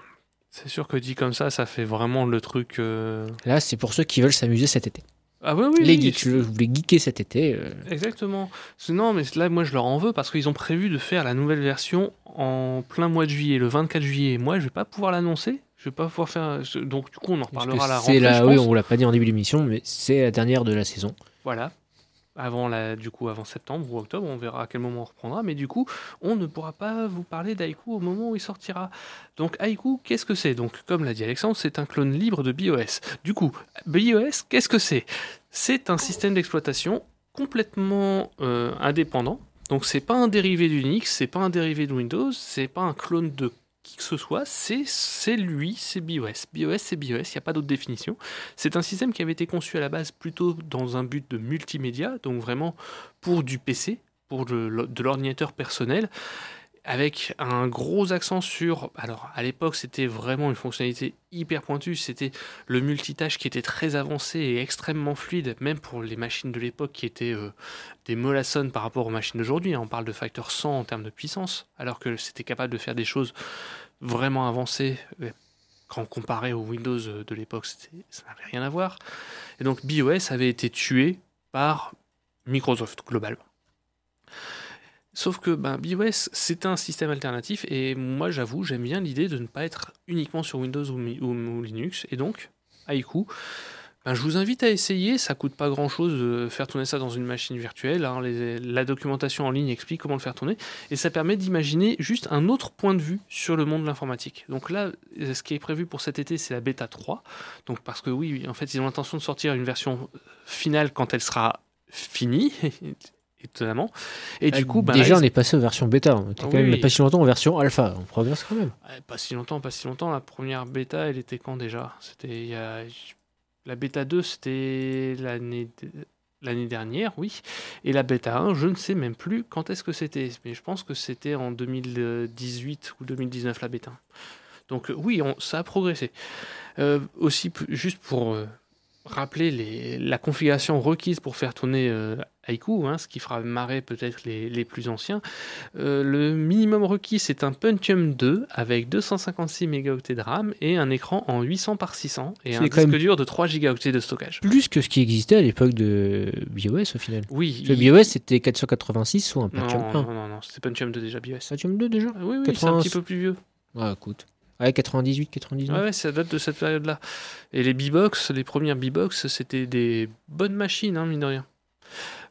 c'est sûr que dit comme ça, ça fait vraiment le truc. euh, Là, c'est pour ceux qui veulent s'amuser cet été. Ah oui, oui, les oui, geeks, c'est- vous voulez geeker cet été. euh, Exactement. C'est- Non, mais là, moi, je leur en veux parce qu'ils ont prévu de faire la nouvelle version en plein mois de juillet, le 24 juillet. Moi, je vais pas pouvoir l'annoncer. Je vais pas pouvoir faire. Donc, du coup, on en reparlera à la c'est rentrée. la, je oui, pense. on vous l'a pas dit en début d'émission, mais c'est la dernière de la saison. Voilà. Avant la, du coup, avant septembre ou octobre, on verra à quel moment on reprendra. Mais du coup, on ne pourra pas vous parler d'Aiku au moment où il sortira. Donc, Aiku, qu'est-ce que c'est? Donc, comme l'a dit Alexandre, c'est un clone libre de BIOS. Du coup, BIOS, qu'est-ce que c'est? C'est un système d'exploitation complètement euh, indépendant. Donc, c'est pas un dérivé d'Unix, c'est pas un dérivé de Windows, c'est pas un clone de qui que ce soit, c'est lui, c'est BIOS. BIOS, c'est BIOS, il n'y a pas d'autre définition. C'est un système qui avait été conçu à la base plutôt dans un but de multimédia, donc vraiment pour du PC, pour de l'ordinateur personnel, avec un gros accent sur... Alors à l'époque c'était vraiment une fonctionnalité hyper pointue, c'était le multitâche qui était très avancé et extrêmement fluide, même pour les machines de l'époque qui étaient euh, des mollassons par rapport aux machines d'aujourd'hui. hein. On parle de facteur 100 en termes de puissance, alors que c'était capable de faire des choses vraiment avancées. euh, Quand comparé au Windows de l'époque, ça n'avait rien à voir. Et donc BIOS avait été tué par Microsoft globalement. Sauf que ben, BIOS, c'est un système alternatif et moi j'avoue, j'aime bien l'idée de ne pas être uniquement sur Windows ou, Linux. Et donc, Haiku, ben, je vous invite à essayer, ça coûte pas grand chose de faire tourner ça dans une machine virtuelle. hein. La documentation en ligne explique comment le faire tourner et ça permet d'imaginer juste un autre point de vue sur le monde de l'informatique. Donc là, ce qui est prévu pour cet été, c'est la bêta 3. Donc parce que oui, en fait, ils ont l'intention de sortir une version finale quand elle sera finie, [LAUGHS] étonnamment. Et du coup, ben, là, déjà, on est passé aux versions bêta. On était Ah quand même pas si longtemps en version alpha. On progresse quand même. Ouais, pas si longtemps, pas si longtemps. La première bêta, elle était quand déjà? C'était il y a... La bêta 2, c'était l'année l'année dernière, oui. Et la bêta 1, je ne sais même plus quand est-ce que c'était. Mais je pense que c'était en 2018 ou 2019 la bêta 1. Donc euh, oui, on- ça a progressé. Euh, aussi, juste pour euh, rappeler les- la configuration requise pour faire tourner euh, Haiku, hein, ce qui fera marrer peut-être les, les plus anciens. Euh, le minimum requis, c'est un Pentium 2 avec 256 mégaoctets de RAM et un écran en 800 par 600 et un disque dur de 3 gigaoctets de stockage. Plus que ce qui existait à l'époque de BIOS au final. Oui. Le il- BIOS c'était 486 ou un Non, Pentium 1. non, non, non, c'était Pentium 2 déjà BIOS. Pentium 2 déjà Ah oui, oui, c'est un 80. petit peu plus vieux. Ah, écoute. Ouais, 98, 99. Ouais, ça date de cette période-là. Et les B-Box, les premières B-Box, c'était des bonnes machines, hein, mine de rien.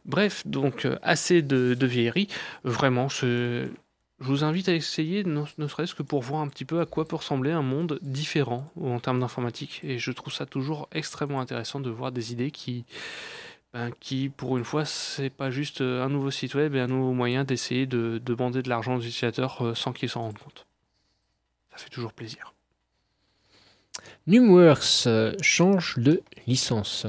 Bref, donc euh, assez de, de vieillerie. Vraiment, je vous invite à essayer, ne, serait-ce que pour voir un petit peu à quoi peut ressembler un monde différent en termes d'informatique. Et je trouve ça toujours extrêmement intéressant de voir des idées qui, ben, pour une fois, c'est pas juste un nouveau site web et un nouveau moyen d'essayer de, de bander de l'argent aux utilisateurs euh, sans qu'ils s'en rendent compte. Ça fait toujours plaisir. Numworks euh, change de licence.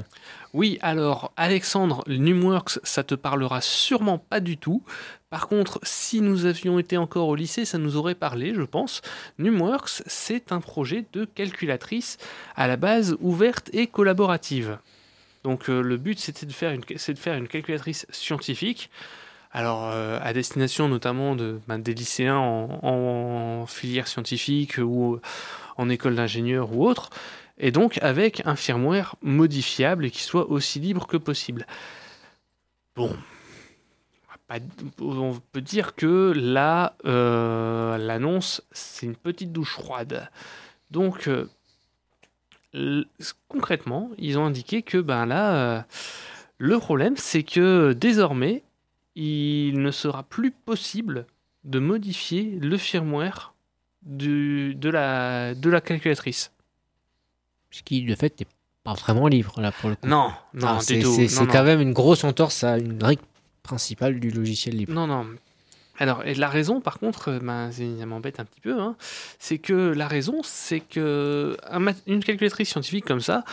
Oui, alors Alexandre, Numworks, ça te parlera sûrement pas du tout. Par contre, si nous avions été encore au lycée, ça nous aurait parlé, je pense. Numworks, c'est un projet de calculatrice à la base ouverte et collaborative. Donc euh, le but, c'était de faire une, c'est de faire une calculatrice scientifique. Alors, euh, à destination notamment de, ben, des lycéens en, filière scientifique ou en école d'ingénieur ou autre et donc avec un firmware modifiable et qui soit aussi libre que possible. bon, on peut dire que là, euh, l'annonce, c'est une petite douche froide. Donc, euh, concrètement, ils ont indiqué que ben là, le problème, c'est que désormais, il ne sera plus possible de modifier le firmware du, de, la, de la calculatrice. Ce qui, de fait, n'est pas vraiment libre, là, pour le coup. Non, non, Ah, c'est c'est- Non, c'est non. quand même une grosse entorse à une règle principale du logiciel libre. Non, non. Alors, et la raison, par contre, euh, ben, c'est- ça m'embête un petit peu, hein, c'est que la raison, c'est que un une calculatrice scientifique comme ça,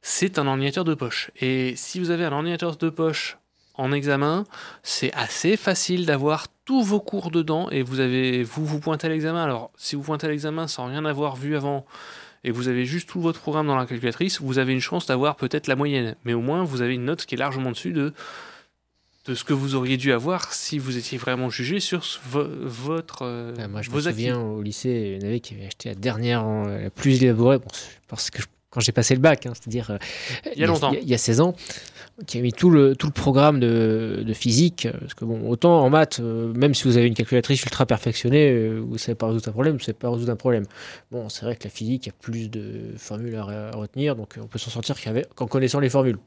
c'est un ordinateur de poche. Et si vous avez un ordinateur de poche en examen, c'est assez facile d'avoir tous vos cours dedans et vous avez vous vous pointez à l'examen. Alors, si vous pointez à l'examen sans rien avoir vu avant et vous avez juste tout votre programme dans la calculatrice, vous avez une chance d'avoir peut-être la moyenne, mais au moins vous avez une note qui est largement dessus de de ce que vous auriez dû avoir si vous étiez vraiment jugé sur vo- votre euh, Ah, moi, je me vos souviens acquis. au lycée, il y en avait qui avaient acheté la dernière, euh, la plus élaborée, bon, parce que je- quand j'ai passé le bac, hein, c'est-à-dire euh, Il y a longtemps. Il y a 16 ans, qui a mis tout le, tout le programme de, de physique. euh, Parce que bon, autant en maths, euh, même si vous avez une calculatrice ultra perfectionnée, euh, vous ne savez pas résoudre un problème, vous ne savez pas résoudre un problème. Bon, c'est vrai que la physique, il y a plus de formules à, re- à retenir, donc on peut s'en sortir qu'en connaissant les formules.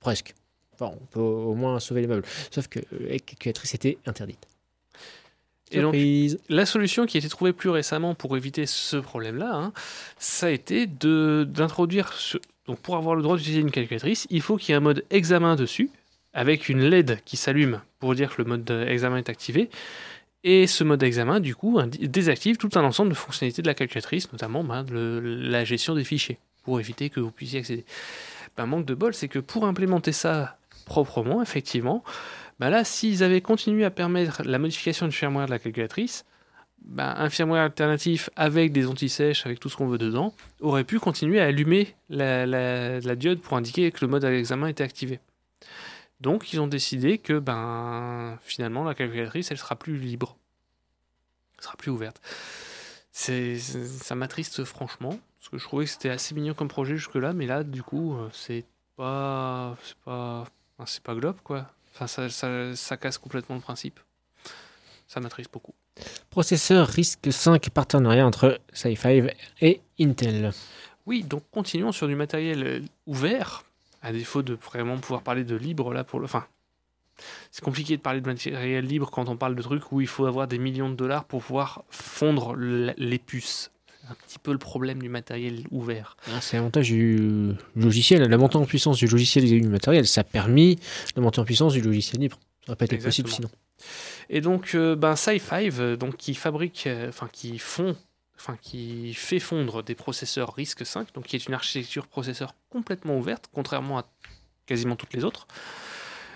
Presque. Enfin, on peut au moins sauver les meubles. Sauf que la calculatrice était interdite. Et donc. La solution qui a été trouvée plus récemment pour éviter ce problème-là, hein, ça a été d'introduire. Donc, pour avoir le droit d'utiliser une calculatrice, il faut qu'il y ait un mode examen dessus, avec une LED qui s'allume pour dire que le mode examen est activé. Et ce mode examen, du coup, désactive tout un ensemble de fonctionnalités de la calculatrice, notamment ben, la gestion des fichiers, pour éviter que vous puissiez accéder. Ben, manque de bol, c'est que pour implémenter ça proprement, effectivement, ben là, s'ils avaient continué à permettre la modification du firmware de la calculatrice, un firmware alternatif avec des anti-sèches, avec tout ce qu'on veut dedans, aurait pu continuer à allumer la, diode pour indiquer que le mode examen était activé. Donc ils ont décidé que ben finalement la calculatrice elle sera plus libre, elle sera plus ouverte. Ça m'attriste franchement parce que je trouvais que c'était assez mignon comme projet jusque là, mais là du coup euh, c'est pas c'est pas c'est pas globe quoi. Enfin ça casse complètement le principe. Ça m'attriste beaucoup. Processeur RISC-V partenariat entre Sci5 et Intel. Oui, donc continuons sur du matériel euh, ouvert, à défaut de vraiment pouvoir parler de libre là pour le. Enfin, c'est compliqué de parler de matériel libre quand on parle de trucs où il faut avoir des millions de dollars pour pouvoir fondre les puces. C'est un petit peu le problème du matériel ouvert. Ah, C'est l'avantage du logiciel, la montée en puissance du logiciel et du matériel. Ça a permis la montée en puissance du logiciel libre. Ça aurait pas été possible sinon. Et donc, euh, ben, Sci5, euh, donc qui fabrique, euh, enfin qui fond, enfin qui fait fondre des processeurs RISC-V, donc qui est une architecture processeur complètement ouverte, contrairement à quasiment toutes les autres.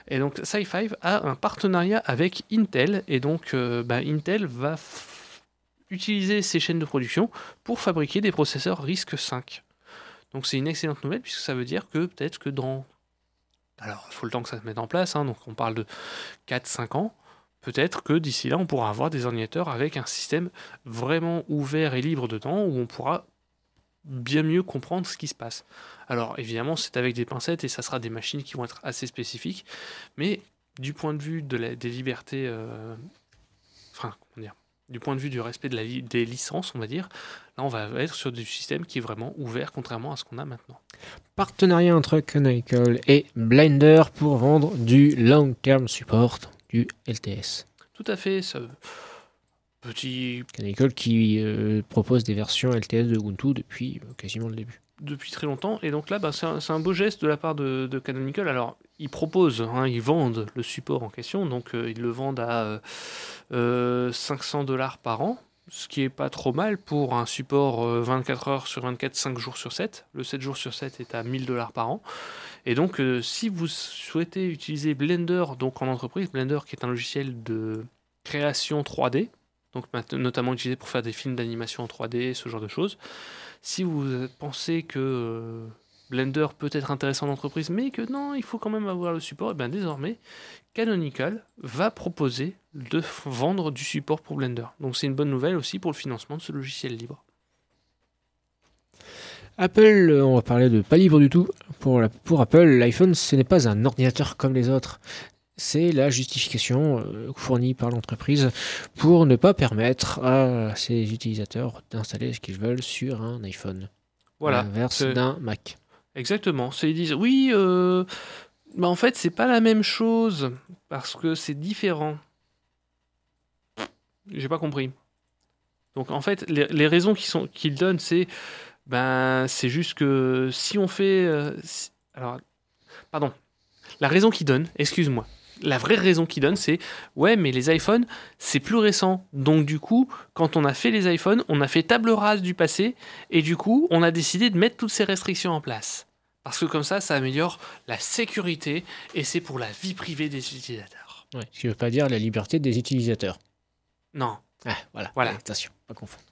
Et donc, Sci5 a un partenariat avec Intel, et donc ben, Intel va utiliser ses chaînes de production pour fabriquer des processeurs RISC-V. Donc, c'est une excellente nouvelle puisque ça veut dire que peut-être que dans alors, il faut le temps que ça se mette en place, hein, donc on parle de 4-5 ans. Peut-être que d'ici là, on pourra avoir des ordinateurs avec un système vraiment ouvert et libre dedans, où on pourra bien mieux comprendre ce qui se passe. Alors, évidemment, c'est avec des pincettes et ça sera des machines qui vont être assez spécifiques, mais du point de vue des libertés, euh, enfin, comment dire, du point de vue du respect des licences, on va dire, là, on va être sur du système qui est vraiment ouvert, contrairement à ce qu'on a maintenant. Partenariat entre Canonical et Blender pour vendre du long term support du LTS. Tout à fait, ça... Petit Canonical qui euh, propose des versions LTS de Ubuntu depuis euh, quasiment le début. depuis très longtemps. Et donc là, bah, c'est un, beau geste de la part de, de Canonical. Alors, ils proposent, hein, ils vendent le support en question. Donc, euh, ils le vendent à euh, euh, 500 dollars par an, ce qui est pas trop mal pour un support euh, 24 heures sur 24, 5 jours sur 7. Le 7 jours sur 7 est à 1000 dollars par an. Et donc, euh, si vous souhaitez utiliser Blender donc en entreprise, Blender qui est un logiciel de création 3D, donc notamment utilisé pour faire des films d'animation en 3D, ce genre de choses. Si vous pensez que euh, Blender peut être intéressant en entreprise, mais que non, il faut quand même avoir le support, et bien désormais, Canonical va proposer de vendre du support pour Blender. Donc c'est une bonne nouvelle aussi pour le financement de ce logiciel libre. Apple, euh, on va parler de pas libre du tout. Pour, la- pour Apple, l'iPhone, ce n'est pas un ordinateur comme les autres. c'est la justification euh, fournie par l'entreprise pour ne pas permettre à ses utilisateurs d'installer ce qu'ils veulent sur un iPhone. Voilà. L'inverse d'un Mac. Exactement. Ils disent oui, euh, bah en fait c'est pas la même chose parce que c'est différent. J'ai pas compris. Donc en fait les, les raisons qu'ils donnent c'est ben c'est juste que si on fait euh, si- alors pardon la raison qu'ils donnent excuse-moi la vraie raison qu'ils donnent c'est ouais mais les iPhones c'est plus récent donc du coup quand on a fait les iPhones on a fait table rase du passé et du coup, on a décidé de mettre toutes ces restrictions en place. Parce que comme ça, ça améliore la sécurité et c'est pour la vie privée des utilisateurs. Ouais, ce qui ne veut pas dire la liberté des utilisateurs. Non, Ah, voilà. Voilà. Attention, pas confondre.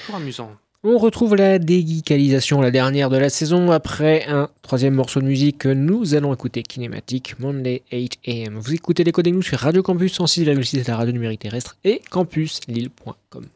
toujours amusant. On retrouve la déguicalisation, la dernière de la saison. Après un troisième morceau de musique, nous allons écouter Kinématique Monday 8 AM. Vous écoutez les codes nous sur Radio Campus 106,6 de la radio numérique terrestre et campuslille.com.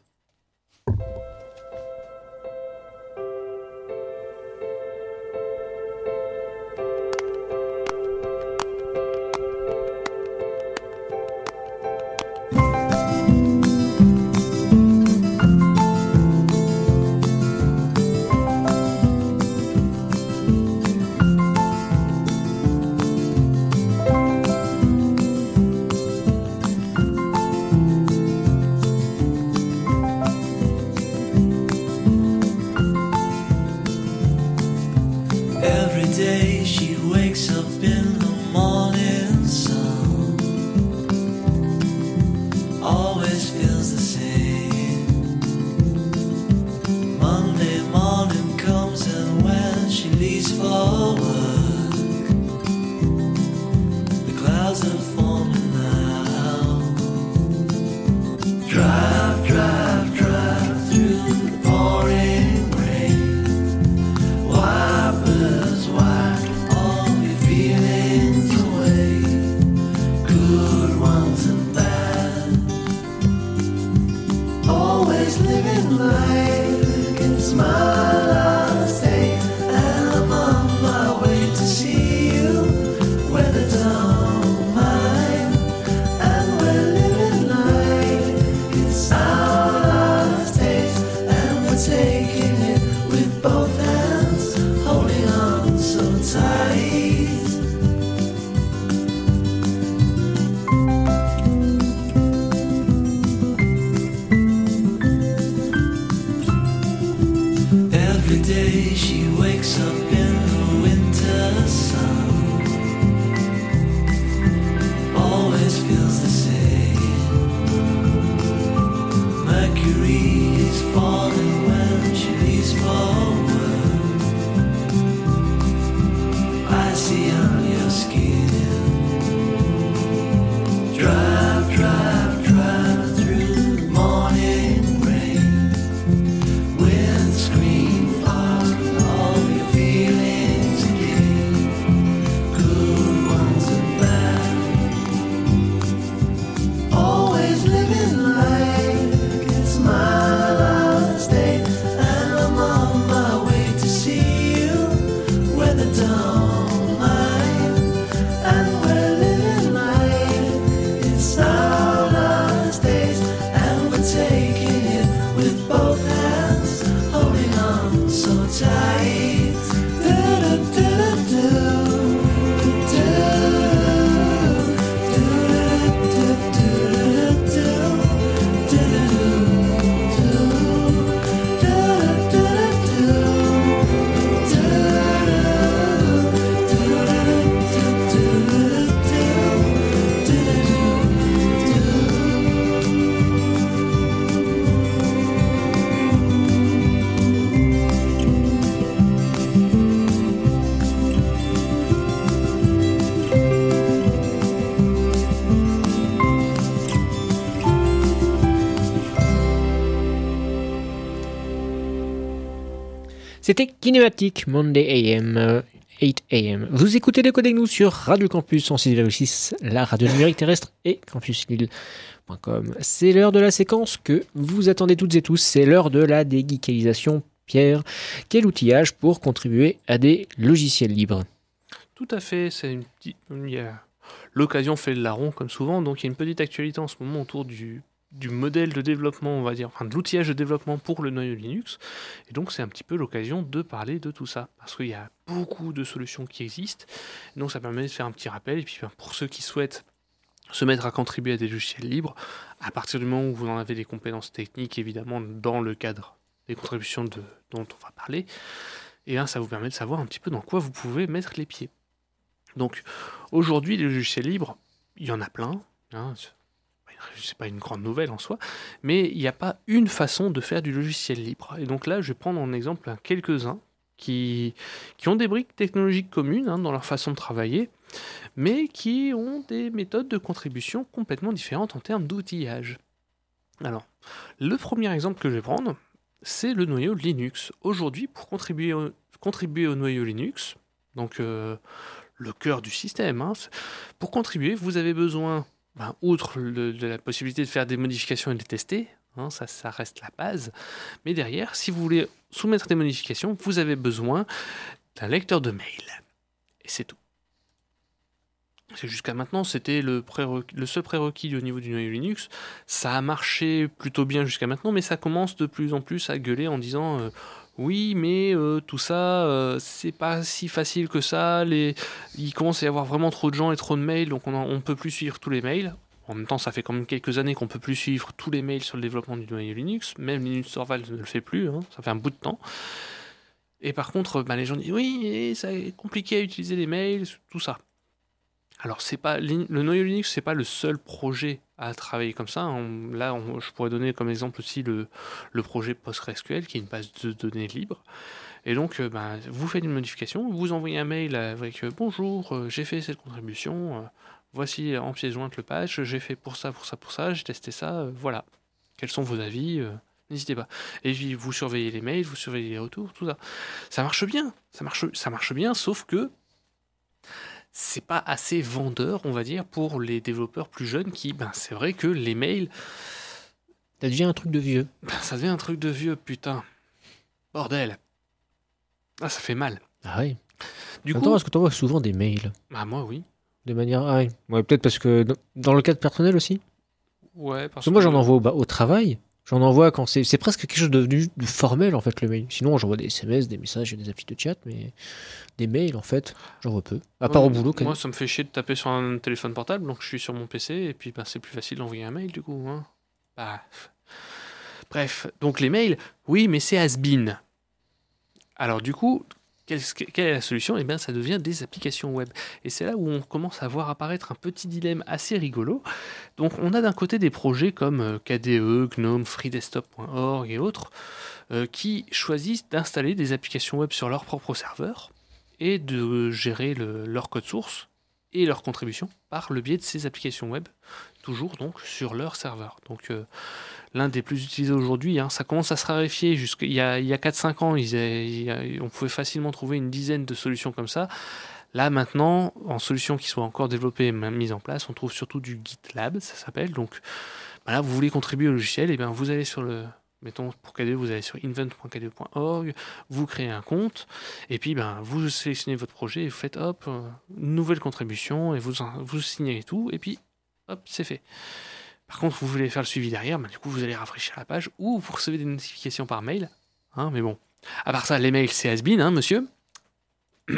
C'était Kinématique Monday AM. euh, 8 AM. Vous écoutez les codes nous sur Radio Campus 106,6, la radio numérique terrestre et campuslille.com. C'est l'heure de la séquence que vous attendez toutes et tous. C'est l'heure de la déguicalisation. Pierre, quel outillage pour contribuer à des logiciels libres? Tout à fait, l'occasion fait le larron, comme souvent. Donc il y a une petite actualité en ce moment autour du, du modèle de développement, on va dire, enfin de l'outillage de développement pour le noyau Linux. Et donc c'est un petit peu l'occasion de parler de tout ça. Parce qu'il y a beaucoup de solutions qui existent. Donc ça permet de faire un petit rappel. Et puis ben, pour ceux qui souhaitent se mettre à contribuer à des logiciels libres, à partir du moment où vous en avez des compétences techniques, évidemment, dans le cadre des contributions dont on va parler, et bien ça vous permet de savoir un petit peu dans quoi vous pouvez mettre les pieds. Donc aujourd'hui, les logiciels libres, il y en a plein. Hein, c'est pas une grande nouvelle en soi, mais il n'y a pas une façon de faire du logiciel libre. Et donc là, je vais prendre en exemple un quelques-uns qui, qui ont des briques technologiques communes hein, dans leur façon de travailler, mais qui ont des méthodes de contribution complètement différentes en termes d'outillage. Alors, le premier exemple que je vais prendre, c'est le noyau Linux. Aujourd'hui, pour contribuer au, contribuer au noyau Linux, donc euh, le cœur du système, hein, pour contribuer, vous avez besoin, ben, outre la possibilité de faire des modifications et de les tester, hein, ça, reste la base, mais derrière, si vous voulez soumettre des modifications, vous avez besoin d'un lecteur de mail. Et c'est tout. Jusqu'à maintenant, c'était le seul prérequis au niveau du noyau Linux. Ça a marché plutôt bien jusqu'à maintenant, mais ça commence de plus en plus à gueuler en disant euh, oui, mais euh, tout ça, euh, c'est pas si facile que ça. Les... Il commence à y avoir vraiment trop de gens et trop de mails, donc on ne peut plus suivre tous les mails. En même temps, ça fait quand même quelques années qu'on peut plus suivre tous les mails sur le développement du noyau Linux. Même Linux Torvalds ne le fait plus, hein, ça fait un bout de temps. Et par contre, bah, les gens disent oui, c'est compliqué à utiliser les mails, tout ça. Alors, c'est pas le noyau Linux, c'est pas le seul projet à travailler comme ça. On- là, je pourrais donner comme exemple aussi le, projet PostgreSQL, qui est une base de données libre. Et donc, euh, bah, vous faites une modification, vous envoyez un mail avec euh, bonjour, euh, j'ai fait cette contribution, voici en pièce jointe le patch, j'ai fait pour ça, pour ça, pour ça, j'ai testé ça, voilà. Quels sont vos avis N'hésitez pas. Et puis, vous surveillez les mails, vous surveillez les retours, tout ça. Ça marche bien, ça marche, ça marche bien, sauf que c'est pas assez vendeur, on va dire, pour les développeurs plus jeunes qui, ben, c'est vrai que les mails, Ça devient un truc de vieux. ben, ça devient un truc de vieux, putain. Bordel. Ah, ça fait mal. Ah oui. Du Attends, coup, est-ce que tu envoies souvent des mails bah, moi, oui. De manière. Ah oui. Ouais, peut-être parce que dans- le cadre personnel aussi. Ouais, parce que moi, j'en envoie au travail. J'en envoie quand c'est c'est presque quelque chose de devenu de formel en fait le mail. Sinon, j'envoie des SMS, des messages et des applis de chat, mais des mails en fait, j'en vois peu. À part Ouais, au boulot, quand Moi, ça me fait chier de taper sur un téléphone portable, donc je suis sur mon PC, et puis ben, c'est plus facile d'envoyer un mail, du coup. hein. Bah, Bref, donc les mails, oui, mais c'est has-been. Alors, du coup, quelle est la solution? Eh bien, ça devient des applications web. Et c'est là où on commence à voir apparaître un petit dilemme assez rigolo. Donc, on a d'un côté des projets comme euh, KDE, GNOME, FreeDesktop.org et autres, euh, qui choisissent d'installer des applications web sur leur propre serveur et de gérer le- leur code source et leur contribution par le biais de ces applications web, toujours donc sur leur serveur. Donc euh, l'un des plus utilisés aujourd'hui, hein, ça commence à se raréfier. Y a, il y a 4-5 ans, on pouvait facilement trouver une dizaine de solutions comme ça. Là maintenant, en solutions qui soient encore développées et mises en place, on trouve surtout du GitLab, ça s'appelle. Donc bah là, vous voulez contribuer au logiciel, et bien vous allez sur le, mettons pour KDE, vous allez sur invent.kde.org, vous créez un compte, et puis ben, vous sélectionnez votre projet et vous faites hop, euh, nouvelle contribution, et vous, vous signez tout, et puis hop, c'est fait. Par contre, vous voulez faire le suivi derrière, ben, du coup, vous allez rafraîchir la page, ou vous recevez des notifications par mail. Hein, mais bon, à part ça, les mails, c'est has-been, hein, monsieur. [CLEARS THROAT]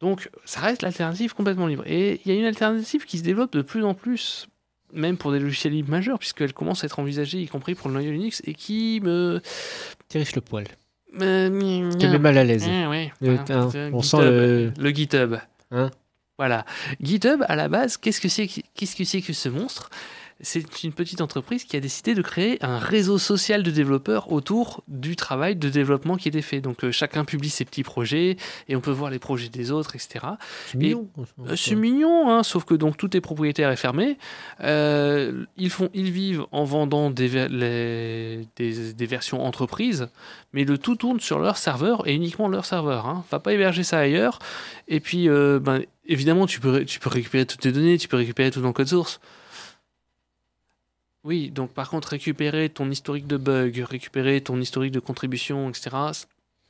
Donc, ça reste l'alternative complètement libre. Et il y a une alternative qui se développe de plus en plus, même pour des logiciels libres majeurs, puisqu'elle commence à être envisagée, y compris pour le noyau Linux, et qui me. T'érisse le poil. me- Te met mal à l'aise. Eh ouais, Le- voilà, hein, on sent le- le GitHub. Hein voilà. GitHub, à la base, qu'est-ce que c'est que- qu'est-ce que que ce monstre? C'est une petite entreprise qui a décidé de créer un réseau social de développeurs autour du travail de développement qui était fait. Donc euh, chacun publie ses petits projets et on peut voir les projets des autres, etc. C'est mignon. Euh, c'est mignon, hein, sauf que donc tout est propriétaire et fermé. Euh, ils, font, ils vivent en vendant des, ver- les- des, des versions entreprises, mais le tout tourne sur leur serveur et uniquement leur serveur. Hein. Va pas héberger ça ailleurs. Et puis, ben, évidemment, tu peux, ré- tu peux récupérer toutes tes données, tu peux récupérer tout ton code source. Oui, donc par contre, récupérer ton historique de bugs, récupérer ton historique de contribution, etc.,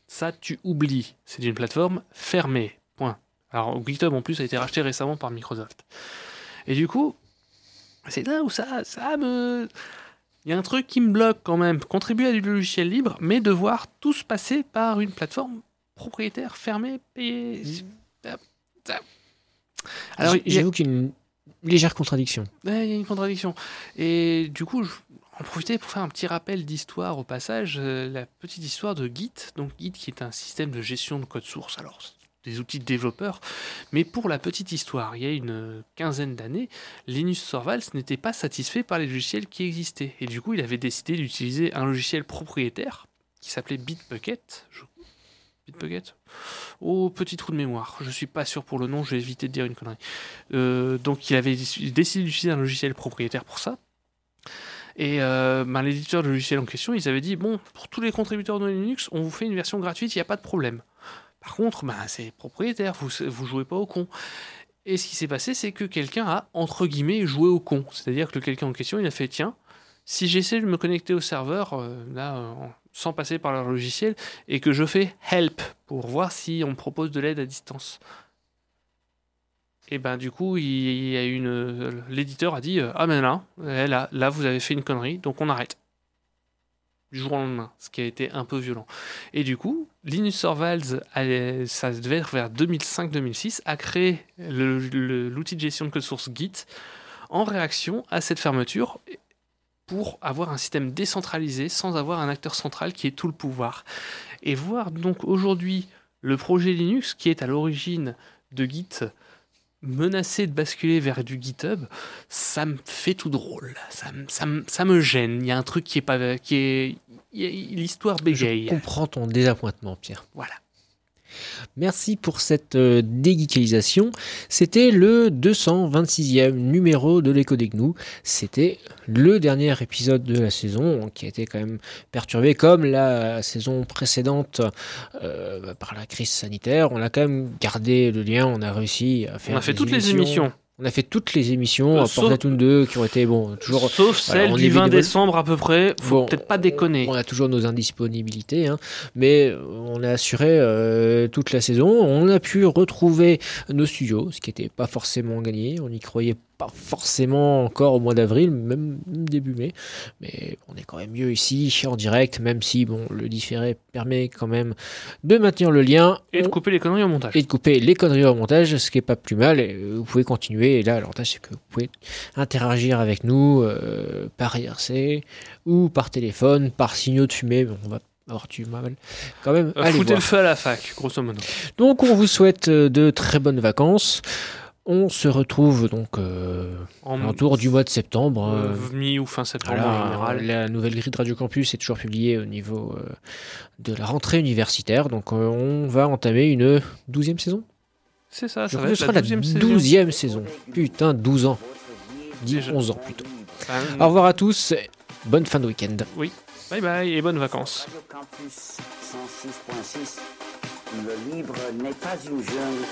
ça, tu oublies. C'est une plateforme fermée. Point. Alors GitHub en plus a été racheté récemment par Microsoft. Et du coup, c'est là où ça, ça me... Il y a un truc qui me bloque quand même. Contribuer à du logiciel libre, mais devoir tous passer par une plateforme propriétaire, fermée, payée. Alors, il y a- J'avoue qu'il y a une légère contradiction. Il y a une contradiction. Et du coup, je en profiter pour faire un petit rappel d'histoire au passage, euh, la petite histoire de Git. Donc Git qui est un système de gestion de code source, alors des outils de développeurs, mais pour la petite histoire, il y a une quinzaine d'années, Linus Torvalds n'était pas satisfait par les logiciels qui existaient. Et du coup, il avait décidé d'utiliser un logiciel propriétaire qui s'appelait Bitbucket. Bitbucket? Oh, petit trou de mémoire. Je suis pas sûr pour le nom, je vais éviter de dire une connerie. Euh, donc il avait décidé d'utiliser un logiciel propriétaire pour ça. Et euh, ben, l'éditeur de logiciel en question, ils avaient dit bon, pour tous les contributeurs de Linux, on vous fait une version gratuite, il n'y a pas de problème. Par contre, ben, c'est propriétaire, vous vous jouez pas au con. Et ce qui s'est passé, c'est que quelqu'un a entre guillemets joué au con. C'est-à-dire que quelqu'un en question, il a fait tiens, si j'essaie de me connecter au serveur euh, là sans passer par leur logiciel et que je fais help pour voir si on me propose de l'aide à distance. Et ben du coup, il y a une l'éditeur a dit euh, ah ben là, là, vous avez fait une connerie, donc on arrête du jour au lendemain, ce qui a été un peu violent. Et du coup, Linus Torvalds, ça devait être vers 2005-2006, a créé l'outil de gestion de code source Git en réaction à cette fermeture pour avoir un système décentralisé sans avoir un acteur central qui ait tout le pouvoir. Et voir donc aujourd'hui le projet Linux qui est à l'origine de Git menacé de basculer vers du GitHub, ça me fait tout drôle. Ça, me- ça, me- ça me gêne. Il y a un truc qui est pas, qui est, l'histoire Je bégaye. comprends ton désappointement, Pierre. Voilà. Merci pour cette euh, dégeekalisation. C'était le 226e numéro de l'écho des gnous. C'était le dernier épisode de la saison qui a été quand même perturbé comme la saison précédente euh, par la crise sanitaire. On a quand même gardé le lien, on a réussi à faire On a fait toutes les émissions, On a fait toutes les émissions, Euh, à sauf- Portatoon 2 qui ont été bon, toujours sauf celle du évite 20 de vol- décembre à peu près. Faut Bon, peut-être pas déconner. on a toujours nos indisponibilités, hein, mais euh, on a assuré euh, toute la saison. On a pu retrouver nos studios, ce qui n'était pas forcément gagné. On n'y croyait pas forcément encore au mois d'avril, même début mai. Mais on est quand même mieux ici, en direct, même si bon, le différé permet quand même de maintenir le lien. Et de couper les conneries au montage. et de couper les conneries au montage, ce qui est pas plus mal. Et, euh, vous pouvez continuer. Et là, l'avantage, c'est que vous pouvez interagir avec nous euh, par IRC ou par téléphone, par signaux de fumée. Bon, on va avoir du mal quand même. Euh, foutez voir. le feu à la fac, grosso modo. Donc, on vous souhaite euh, de très bonnes vacances. On se retrouve donc euh, En autour du mois de septembre. euh, euh, mi ou fin septembre voilà, en général. la nouvelle grille de Radio Campus est toujours publiée au niveau euh, de la rentrée universitaire. Donc, euh, on va entamer une douzième saison. C'est ça, ça va être sera la la 12e saison. douzième saison. Putain, 12 ans. 10, Déjà. 11 ans plutôt. Enfin, Au revoir à tous. Bonne fin de week-end. Bye bye et bonnes vacances. Radio Campus 106.6. Le libre n'est pas une jungle,